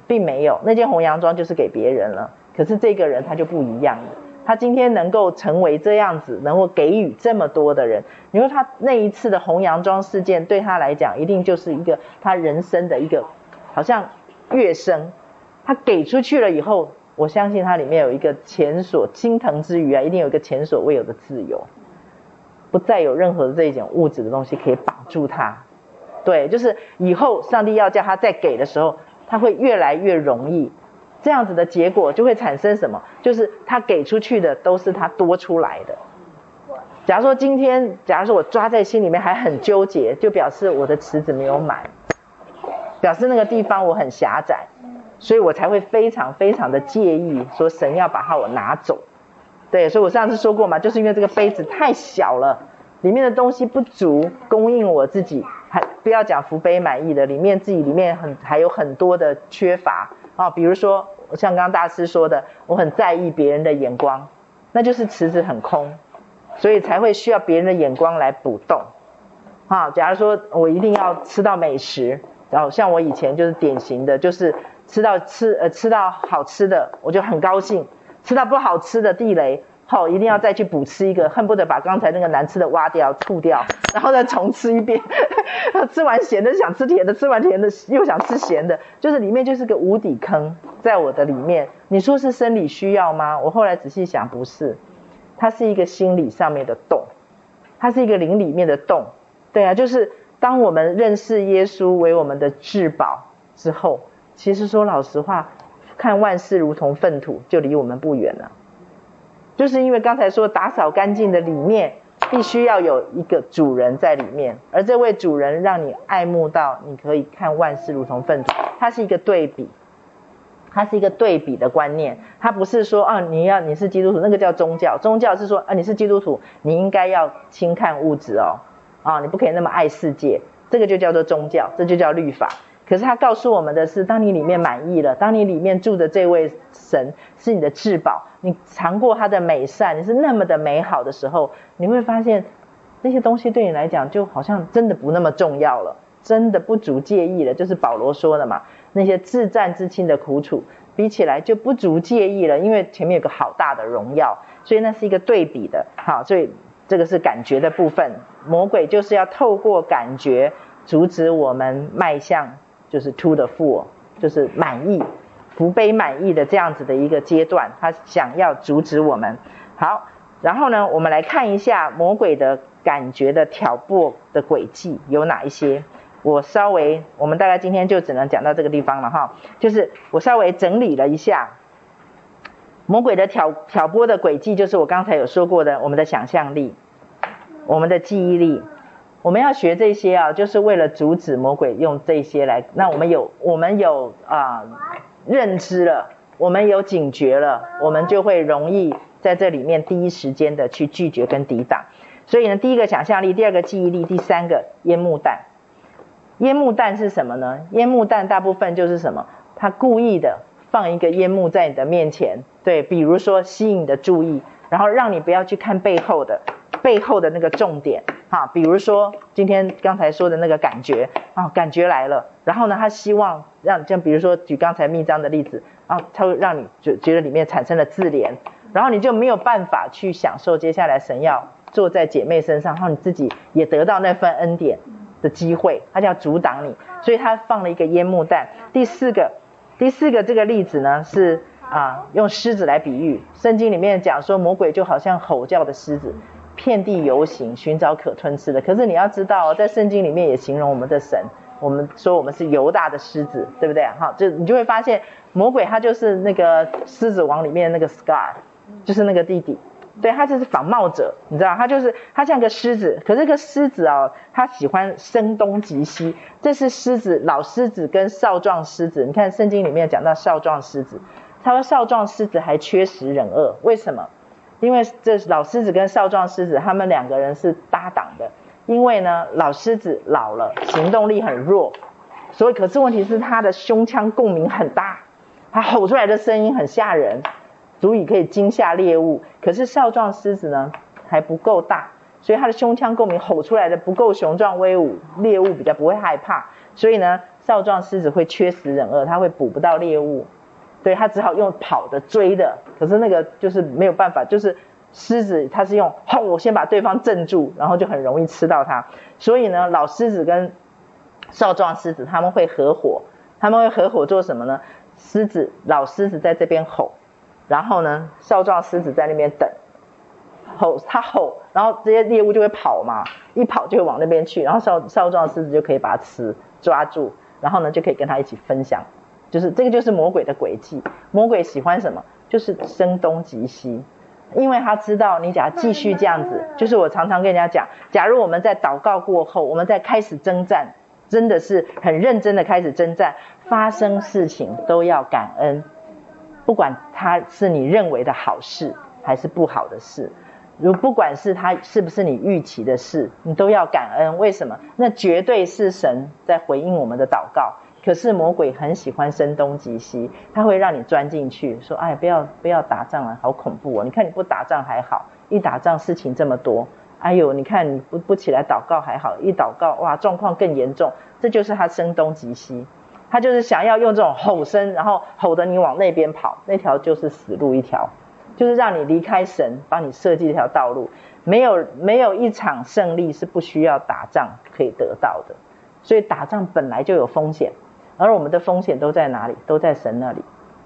并没有。那件红洋装就是给别人了。可是这个人他就不一样了。他今天能够成为这样子，能够给予这么多的人，你说他那一次的红洋装事件对他来讲，一定就是一个他人生的一个好像跃升。他给出去了以后。我相信它里面有一个前所心疼之余啊，一定有一个前所未有的自由，不再有任何的这一种物质的东西可以绑住他。对，就是以后上帝要叫他再给的时候，他会越来越容易。这样子的结果就会产生什么？就是他给出去的都是他多出来的。假如说今天，假如说我抓在心里面还很纠结，就表示我的池子没有满，表示那个地方我很狭窄。所以我才会非常非常的介意，说神要把它我拿走，对，所以我上次说过嘛，就是因为这个杯子太小了，里面的东西不足，供应我自己，还不要讲福杯满溢的，里面自己里面很还有很多的缺乏啊，比如说像刚刚大师说的，我很在意别人的眼光，那就是池子很空，所以才会需要别人的眼光来补洞。啊，假如说我一定要吃到美食，然后像我以前就是典型的，就是吃到吃呃吃到好吃的，我就很高兴；吃到不好吃的地雷，好一定要再去补吃一个，恨不得把刚才那个难吃的挖掉吐掉，然后再重吃一遍。吃完咸的想吃甜的，吃完甜的又想吃咸的，就是里面就是个无底坑，在我的里面。你说是生理需要吗？我后来仔细想，不是，它是一个心理上面的洞，它是一个灵里面的洞。对啊，就是当我们认识耶稣为我们的至宝之后，其实说老实话，看万事如同粪土，就离我们不远了。就是因为刚才说打扫干净的里面，必须要有一个主人在里面，而这位主人让你爱慕到，你可以看万事如同粪土。它是一个对比，它是一个对比的观念，它不是说啊，你要你是基督徒，那个叫宗教，宗教是说啊，你是基督徒，你应该要轻看物质哦。啊，你不可以那么爱世界，这个就叫做宗教，这就叫律法。可是他告诉我们的是，当你里面满意了，当你里面住的这位神是你的至宝，你尝过他的美善，你是那么的美好的时候，你会发现那些东西对你来讲就好像真的不那么重要了，真的不足介意了。就是保罗说的嘛，那些至战至亲的苦楚比起来就不足介意了，因为前面有个好大的荣耀，所以那是一个对比的。好，所以。这个是感觉的部分，魔鬼就是要透过感觉阻止我们迈向，就是 to the full，就是满意、福杯满意的这样子的一个阶段，他想要阻止我们。好，然后呢，我们来看一下魔鬼的感觉的挑拨的轨迹有哪一些。我稍微，我们大概今天就只能讲到这个地方了哈，就是我稍微整理了一下。魔鬼的挑挑拨的轨迹，就是我刚才有说过的，我们的想象力，我们的记忆力，我们要学这些啊，就是为了阻止魔鬼用这些来。那我们有我们有啊、认知了，我们有警觉了，我们就会容易在这里面第一时间的去拒绝跟抵挡。所以呢，第一个想象力，第二个记忆力，第三个烟幕弹。烟幕弹是什么呢？烟幕弹大部分就是什么？他故意的放一个烟幕在你的面前。对，比如说吸引你的注意，然后让你不要去看背后的背后的那个重点，哈，比如说今天刚才说的那个感觉，啊，感觉来了，然后呢，他希望让，像比如说举刚才密章的例子，啊，他会让你就觉得里面产生了自怜，然后你就没有办法去享受接下来神要坐在姐妹身上，然后你自己也得到那份恩典的机会，他就要阻挡你，所以他放了一个烟幕弹。第四个，第四个这个例子呢是。啊，用狮子来比喻，圣经里面讲说魔鬼就好像吼叫的狮子，遍地游行，寻找可吞吃的。可是你要知道，在圣经里面也形容我们的神，我们说我们是犹大的狮子，对不对？哈，就你就会发现魔鬼他就是那个狮子王里面那个 Scar，就是那个弟弟，对，他就是仿冒者，你知道，他就是他像个狮子，可是个狮子哦，他喜欢声东击西，这是狮子老狮子跟少壮狮子，你看圣经里面讲到少壮狮子。他说：“少壮狮子还缺食忍饿，为什么？因为这老狮子跟少壮狮子，他们两个人是搭档的。因为呢，老狮子老了，行动力很弱，所以可是问题是他的胸腔共鸣很大，他吼出来的声音很吓人，足以可以惊吓猎物。可是少壮狮子呢，还不够大，所以他的胸腔共鸣吼出来的不够雄壮威武，猎物比较不会害怕。所以呢，少壮狮子会缺食忍饿，他会捕不到猎物。”所以他只好用跑的追的，可是那个就是没有办法，就是狮子它是用吼，我先把对方镇住，然后就很容易吃到它。所以呢，老狮子跟少壮狮子他们会合伙，他们会合伙做什么呢？狮子老狮子在这边吼，然后呢，少壮狮子在那边等，吼他吼，然后这些猎物就会跑嘛，一跑就会往那边去，然后少少壮狮子就可以把它吃抓住，然后呢就可以跟他一起分享。就是这个，就是魔鬼的诡计。魔鬼喜欢什么？就是声东击西，因为他知道你假如继续这样子，就是我常常跟人家讲，假如我们在祷告过后，我们在开始征战，真的是很认真的开始征战，发生事情都要感恩，不管他是你认为的好事还是不好的事，如不管是他是不是你预期的事，你都要感恩。为什么？那绝对是神在回应我们的祷告。可是魔鬼很喜欢声东击西，他会让你钻进去，说：“哎，不要不要打仗了，好恐怖哦！你看你不打仗还好，一打仗事情这么多。哎呦，你看你不不起来祷告还好，一祷告哇，状况更严重。这就是他声东击西，他就是想要用这种吼声，然后吼得你往那边跑，那条就是死路一条，就是让你离开神帮你设计一条道路。没有没有一场胜利是不需要打仗可以得到的，所以打仗本来就有风险。”而我们的风险都在哪里？都在神那里，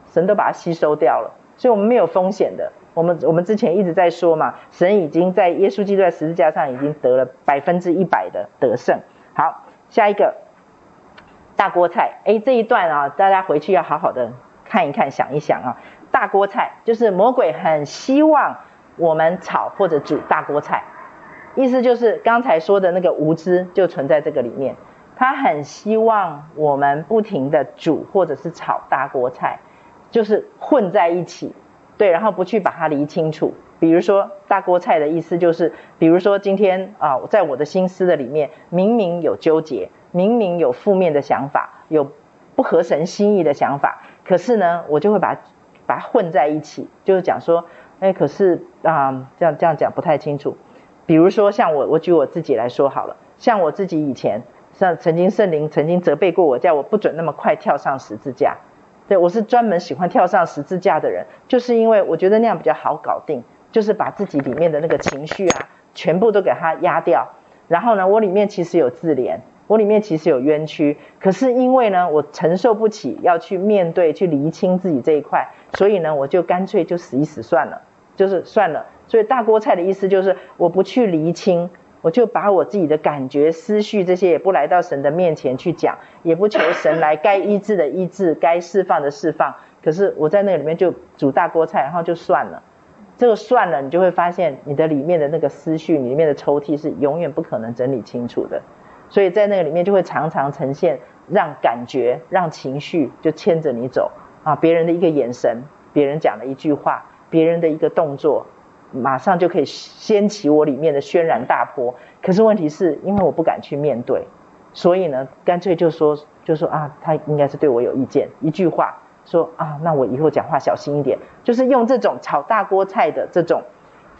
神都把它吸收掉了，所以我们没有风险的。我们我们之前一直在说嘛，神已经在耶稣基督在十字架上已经得了百分之一百的得胜。好，下一个大锅菜，诶，这一段啊，大家回去要好好的看一看，想一想啊。大锅菜就是魔鬼很希望我们炒或者煮大锅菜，意思就是刚才说的那个无知就存在这个里面。他很希望我们不停的煮或者是炒大锅菜，就是混在一起，对，然后不去把它理清楚。比如说大锅菜的意思就是，比如说今天啊，在我的心思的里面，明明有纠结，明明有负面的想法，有不合神心意的想法，可是呢，我就会把把它混在一起，就是讲说，哎，可是啊，这样这样讲不太清楚。比如说像我，我举我自己来说好了，像我自己以前。像曾经圣灵曾经责备过我，叫我不准那么快跳上十字架。对，我是专门喜欢跳上十字架的人，就是因为我觉得那样比较好搞定，就是把自己里面的那个情绪啊，全部都给它压掉。然后呢，我里面其实有自怜，我里面其实有冤屈，可是因为呢，我承受不起要去面对、去厘清自己这一块，所以呢，我就干脆就死一死算了，就是算了。所以大锅菜的意思就是我不去厘清。我就把我自己的感觉、思绪这些也不来到神的面前去讲，也不求神来该医治的医治，该释放的释放。可是我在那里面就煮大锅菜，然后就算了。这个算了，你就会发现你的里面的那个思绪，里面的抽屉是永远不可能整理清楚的。所以在那个里面就会常常呈现，让感觉、让情绪就牵着你走啊。别人的一个眼神，别人讲的一句话，别人的一个动作。马上就可以掀起我里面的轩然大波，可是问题是因为我不敢去面对，所以呢，干脆就说就说啊，他应该是对我有意见，一句话说啊，那我以后讲话小心一点，就是用这种炒大锅菜的这种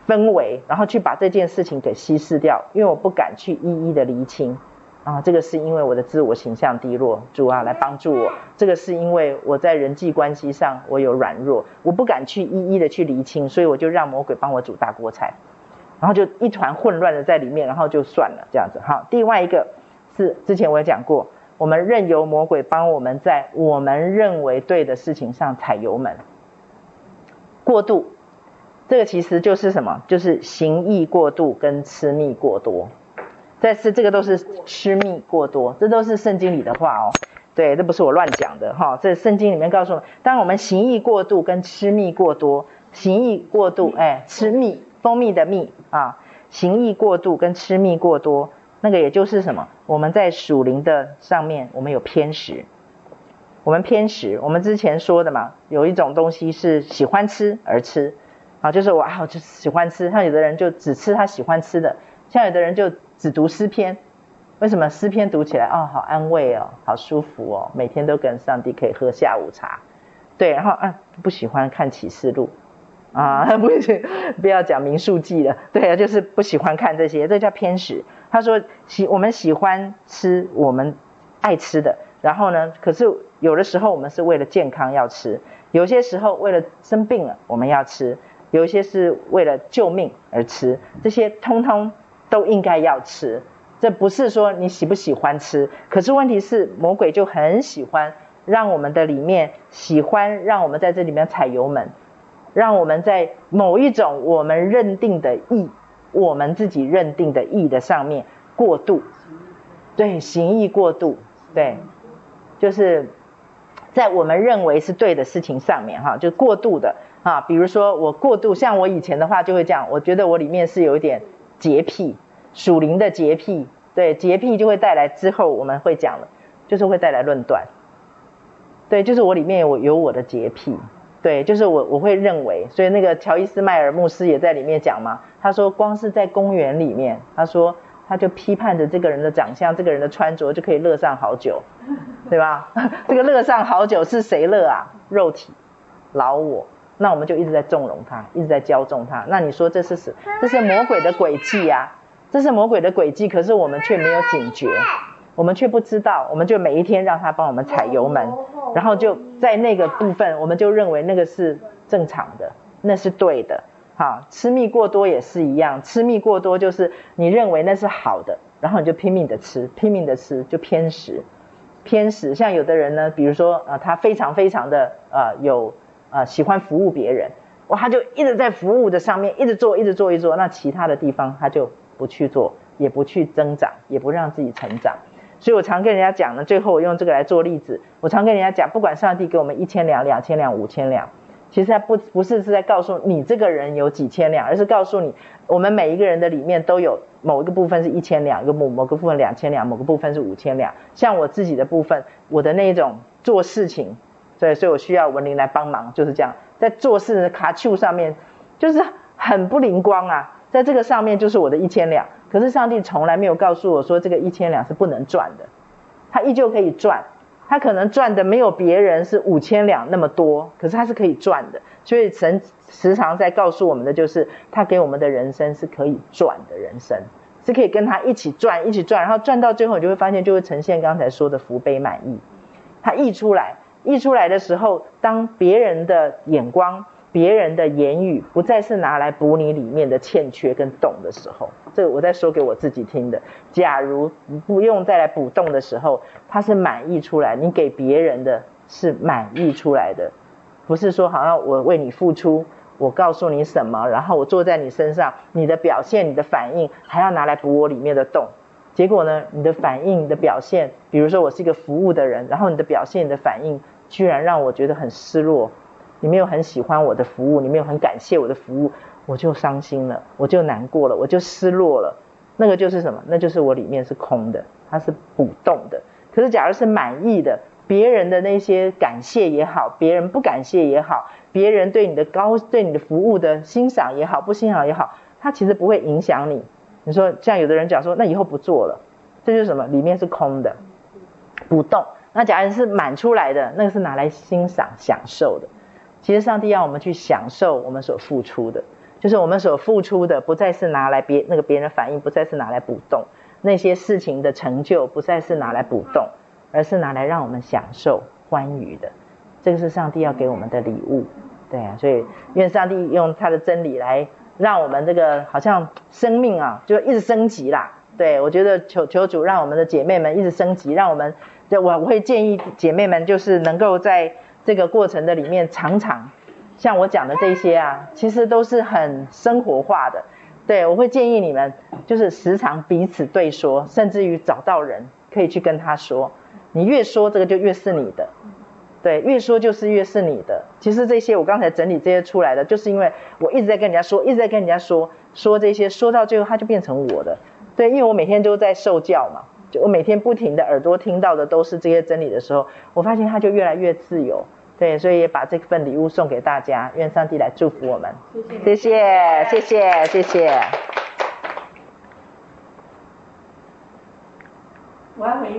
氛围，然后去把这件事情给稀释掉，因为我不敢去一一的厘清。啊，这个是因为我的自我形象低落，主啊来帮助我。这个是因为我在人际关系上我有软弱，我不敢去一一的去厘清，所以我就让魔鬼帮我煮大锅菜，然后就一团混乱的在里面，然后就算了这样子。好，另外一个是之前我也讲过，我们任由魔鬼帮我们在我们认为对的事情上踩油门，过度，这个其实就是什么？就是行义过度跟吃蜜过多。再是，这个都是吃蜜过多，这都是圣经里的话哦。对，这不是我乱讲的哈。这圣经里面告诉我们，当我们行义过度跟吃蜜过多，行义过度，哎，吃蜜，蜂蜜的蜜啊，行义过度跟吃蜜过多，那个也就是什么？我们在属灵的上面，我们有偏食，我们偏食。我们之前说的嘛，有一种东西是喜欢吃而吃啊，就是我啊，我就喜欢吃。像有的人就只吃他喜欢吃的，像有的人就。只读诗篇，为什么诗篇读起来哦，好安慰哦，好舒服哦，每天都跟上帝可以喝下午茶，对，然后啊不喜欢看启示录啊，不行，不要讲民数记了，对啊，就是不喜欢看这些，这叫偏食。他说喜我们喜欢吃我们爱吃的，然后呢，可是有的时候我们是为了健康要吃，有些时候为了生病了我们要吃，有一些是为了救命而吃，这些通通。都应该要吃，这不是说你喜不喜欢吃，可是问题是魔鬼就很喜欢让我们的里面喜欢让我们在这里面踩油门，让我们在某一种我们认定的义，我们自己认定的义的上面过度，对，行义过度，对，就是在我们认为是对的事情上面哈，就过度的。啊，比如说我过度，像我以前的话就会这样，我觉得我里面是有一点。洁癖，属灵的洁癖，对，洁癖就会带来之后我们会讲了，就是会带来论断，对，就是我里面有有我的洁癖，对，就是我我会认为，所以那个乔伊斯迈尔牧师也在里面讲嘛，他说光是在公园里面，他说他就批判着这个人的长相，这个人的穿着就可以乐上好久，对吧？这个乐上好久是谁乐啊？肉体，老我。那我们就一直在纵容他，一直在骄纵他。那你说这是什？这是魔鬼的诡计啊！这是魔鬼的诡计，可是我们却没有警觉，我们却不知道，我们就每一天让他帮我们踩油门，然后就在那个部分，我们就认为那个是正常的，那是对的。哈，吃蜜过多也是一样，吃蜜过多就是你认为那是好的，然后你就拼命的吃，拼命的吃就偏食，偏食。像有的人呢，比如说呃，他非常非常的呃有。啊、呃，喜欢服务别人，哇，他就一直在服务的上面，一直做，一直做，一直做。那其他的地方他就不去做，也不去增长，也不让自己成长。所以我常跟人家讲呢，最后我用这个来做例子。我常跟人家讲，不管上帝给我们一千两、两千两、五千两，其实他不不是是在告诉你这个人有几千两，而是告诉你，我们每一个人的里面都有某一个部分是一千两，一个某某个部分两千两，某个部分是五千两。像我自己的部分，我的那种做事情。对，所以我需要文玲来帮忙，就是这样，在做事的卡丘上面，就是很不灵光啊，在这个上面就是我的一千两，可是上帝从来没有告诉我说这个一千两是不能赚的，他依旧可以赚，他可能赚的没有别人是五千两那么多，可是他是可以赚的，所以神时常在告诉我们的就是，他给我们的人生是可以赚的人生，是可以跟他一起赚，一起赚，然后赚到最后，你就会发现就会呈现刚才说的福杯满溢，他溢出来。溢出来的时候，当别人的眼光、别人的言语不再是拿来补你里面的欠缺跟洞的时候，这我在说给我自己听的。假如不用再来补洞的时候，它是满溢出来，你给别人的是满溢出来的，不是说好像我为你付出，我告诉你什么，然后我坐在你身上，你的表现、你的反应还要拿来补我里面的洞。结果呢？你的反应、你的表现，比如说我是一个服务的人，然后你的表现、你的反应，居然让我觉得很失落。你没有很喜欢我的服务，你没有很感谢我的服务，我就伤心了，我就难过了，我就失落了。那个就是什么？那就是我里面是空的，它是不动的。可是假如是满意的，别人的那些感谢也好，别人不感谢也好，别人对你的高、对你的服务的欣赏也好，不欣赏也好，它其实不会影响你。你说像有的人讲说，那以后不做了，这就是什么？里面是空的，不动。那假如是满出来的，那个是拿来欣赏、享受的。其实上帝要我们去享受我们所付出的，就是我们所付出的，不再是拿来别那个别人的反应，不再是拿来补洞那些事情的成就，不再是拿来补洞，而是拿来让我们享受欢愉的。这个是上帝要给我们的礼物。对啊，所以愿上帝用他的真理来。让我们这个好像生命啊，就一直升级啦。对，我觉得求求主让我们的姐妹们一直升级，让我们，对我我会建议姐妹们就是能够在这个过程的里面，常常像我讲的这些啊，其实都是很生活化的。对，我会建议你们就是时常彼此对说，甚至于找到人可以去跟他说，你越说这个就越是你的。对，越说就是越是你的。其实这些我刚才整理这些出来的，就是因为我一直在跟人家说，一直在跟人家说，说这些，说到最后它就变成我的。对，因为我每天都在受教嘛，就我每天不停的耳朵听到的都是这些真理的时候，我发现他就越来越自由。对，所以也把这份礼物送给大家，愿上帝来祝福我们。谢谢，谢谢，谢谢，谢谢。我要回。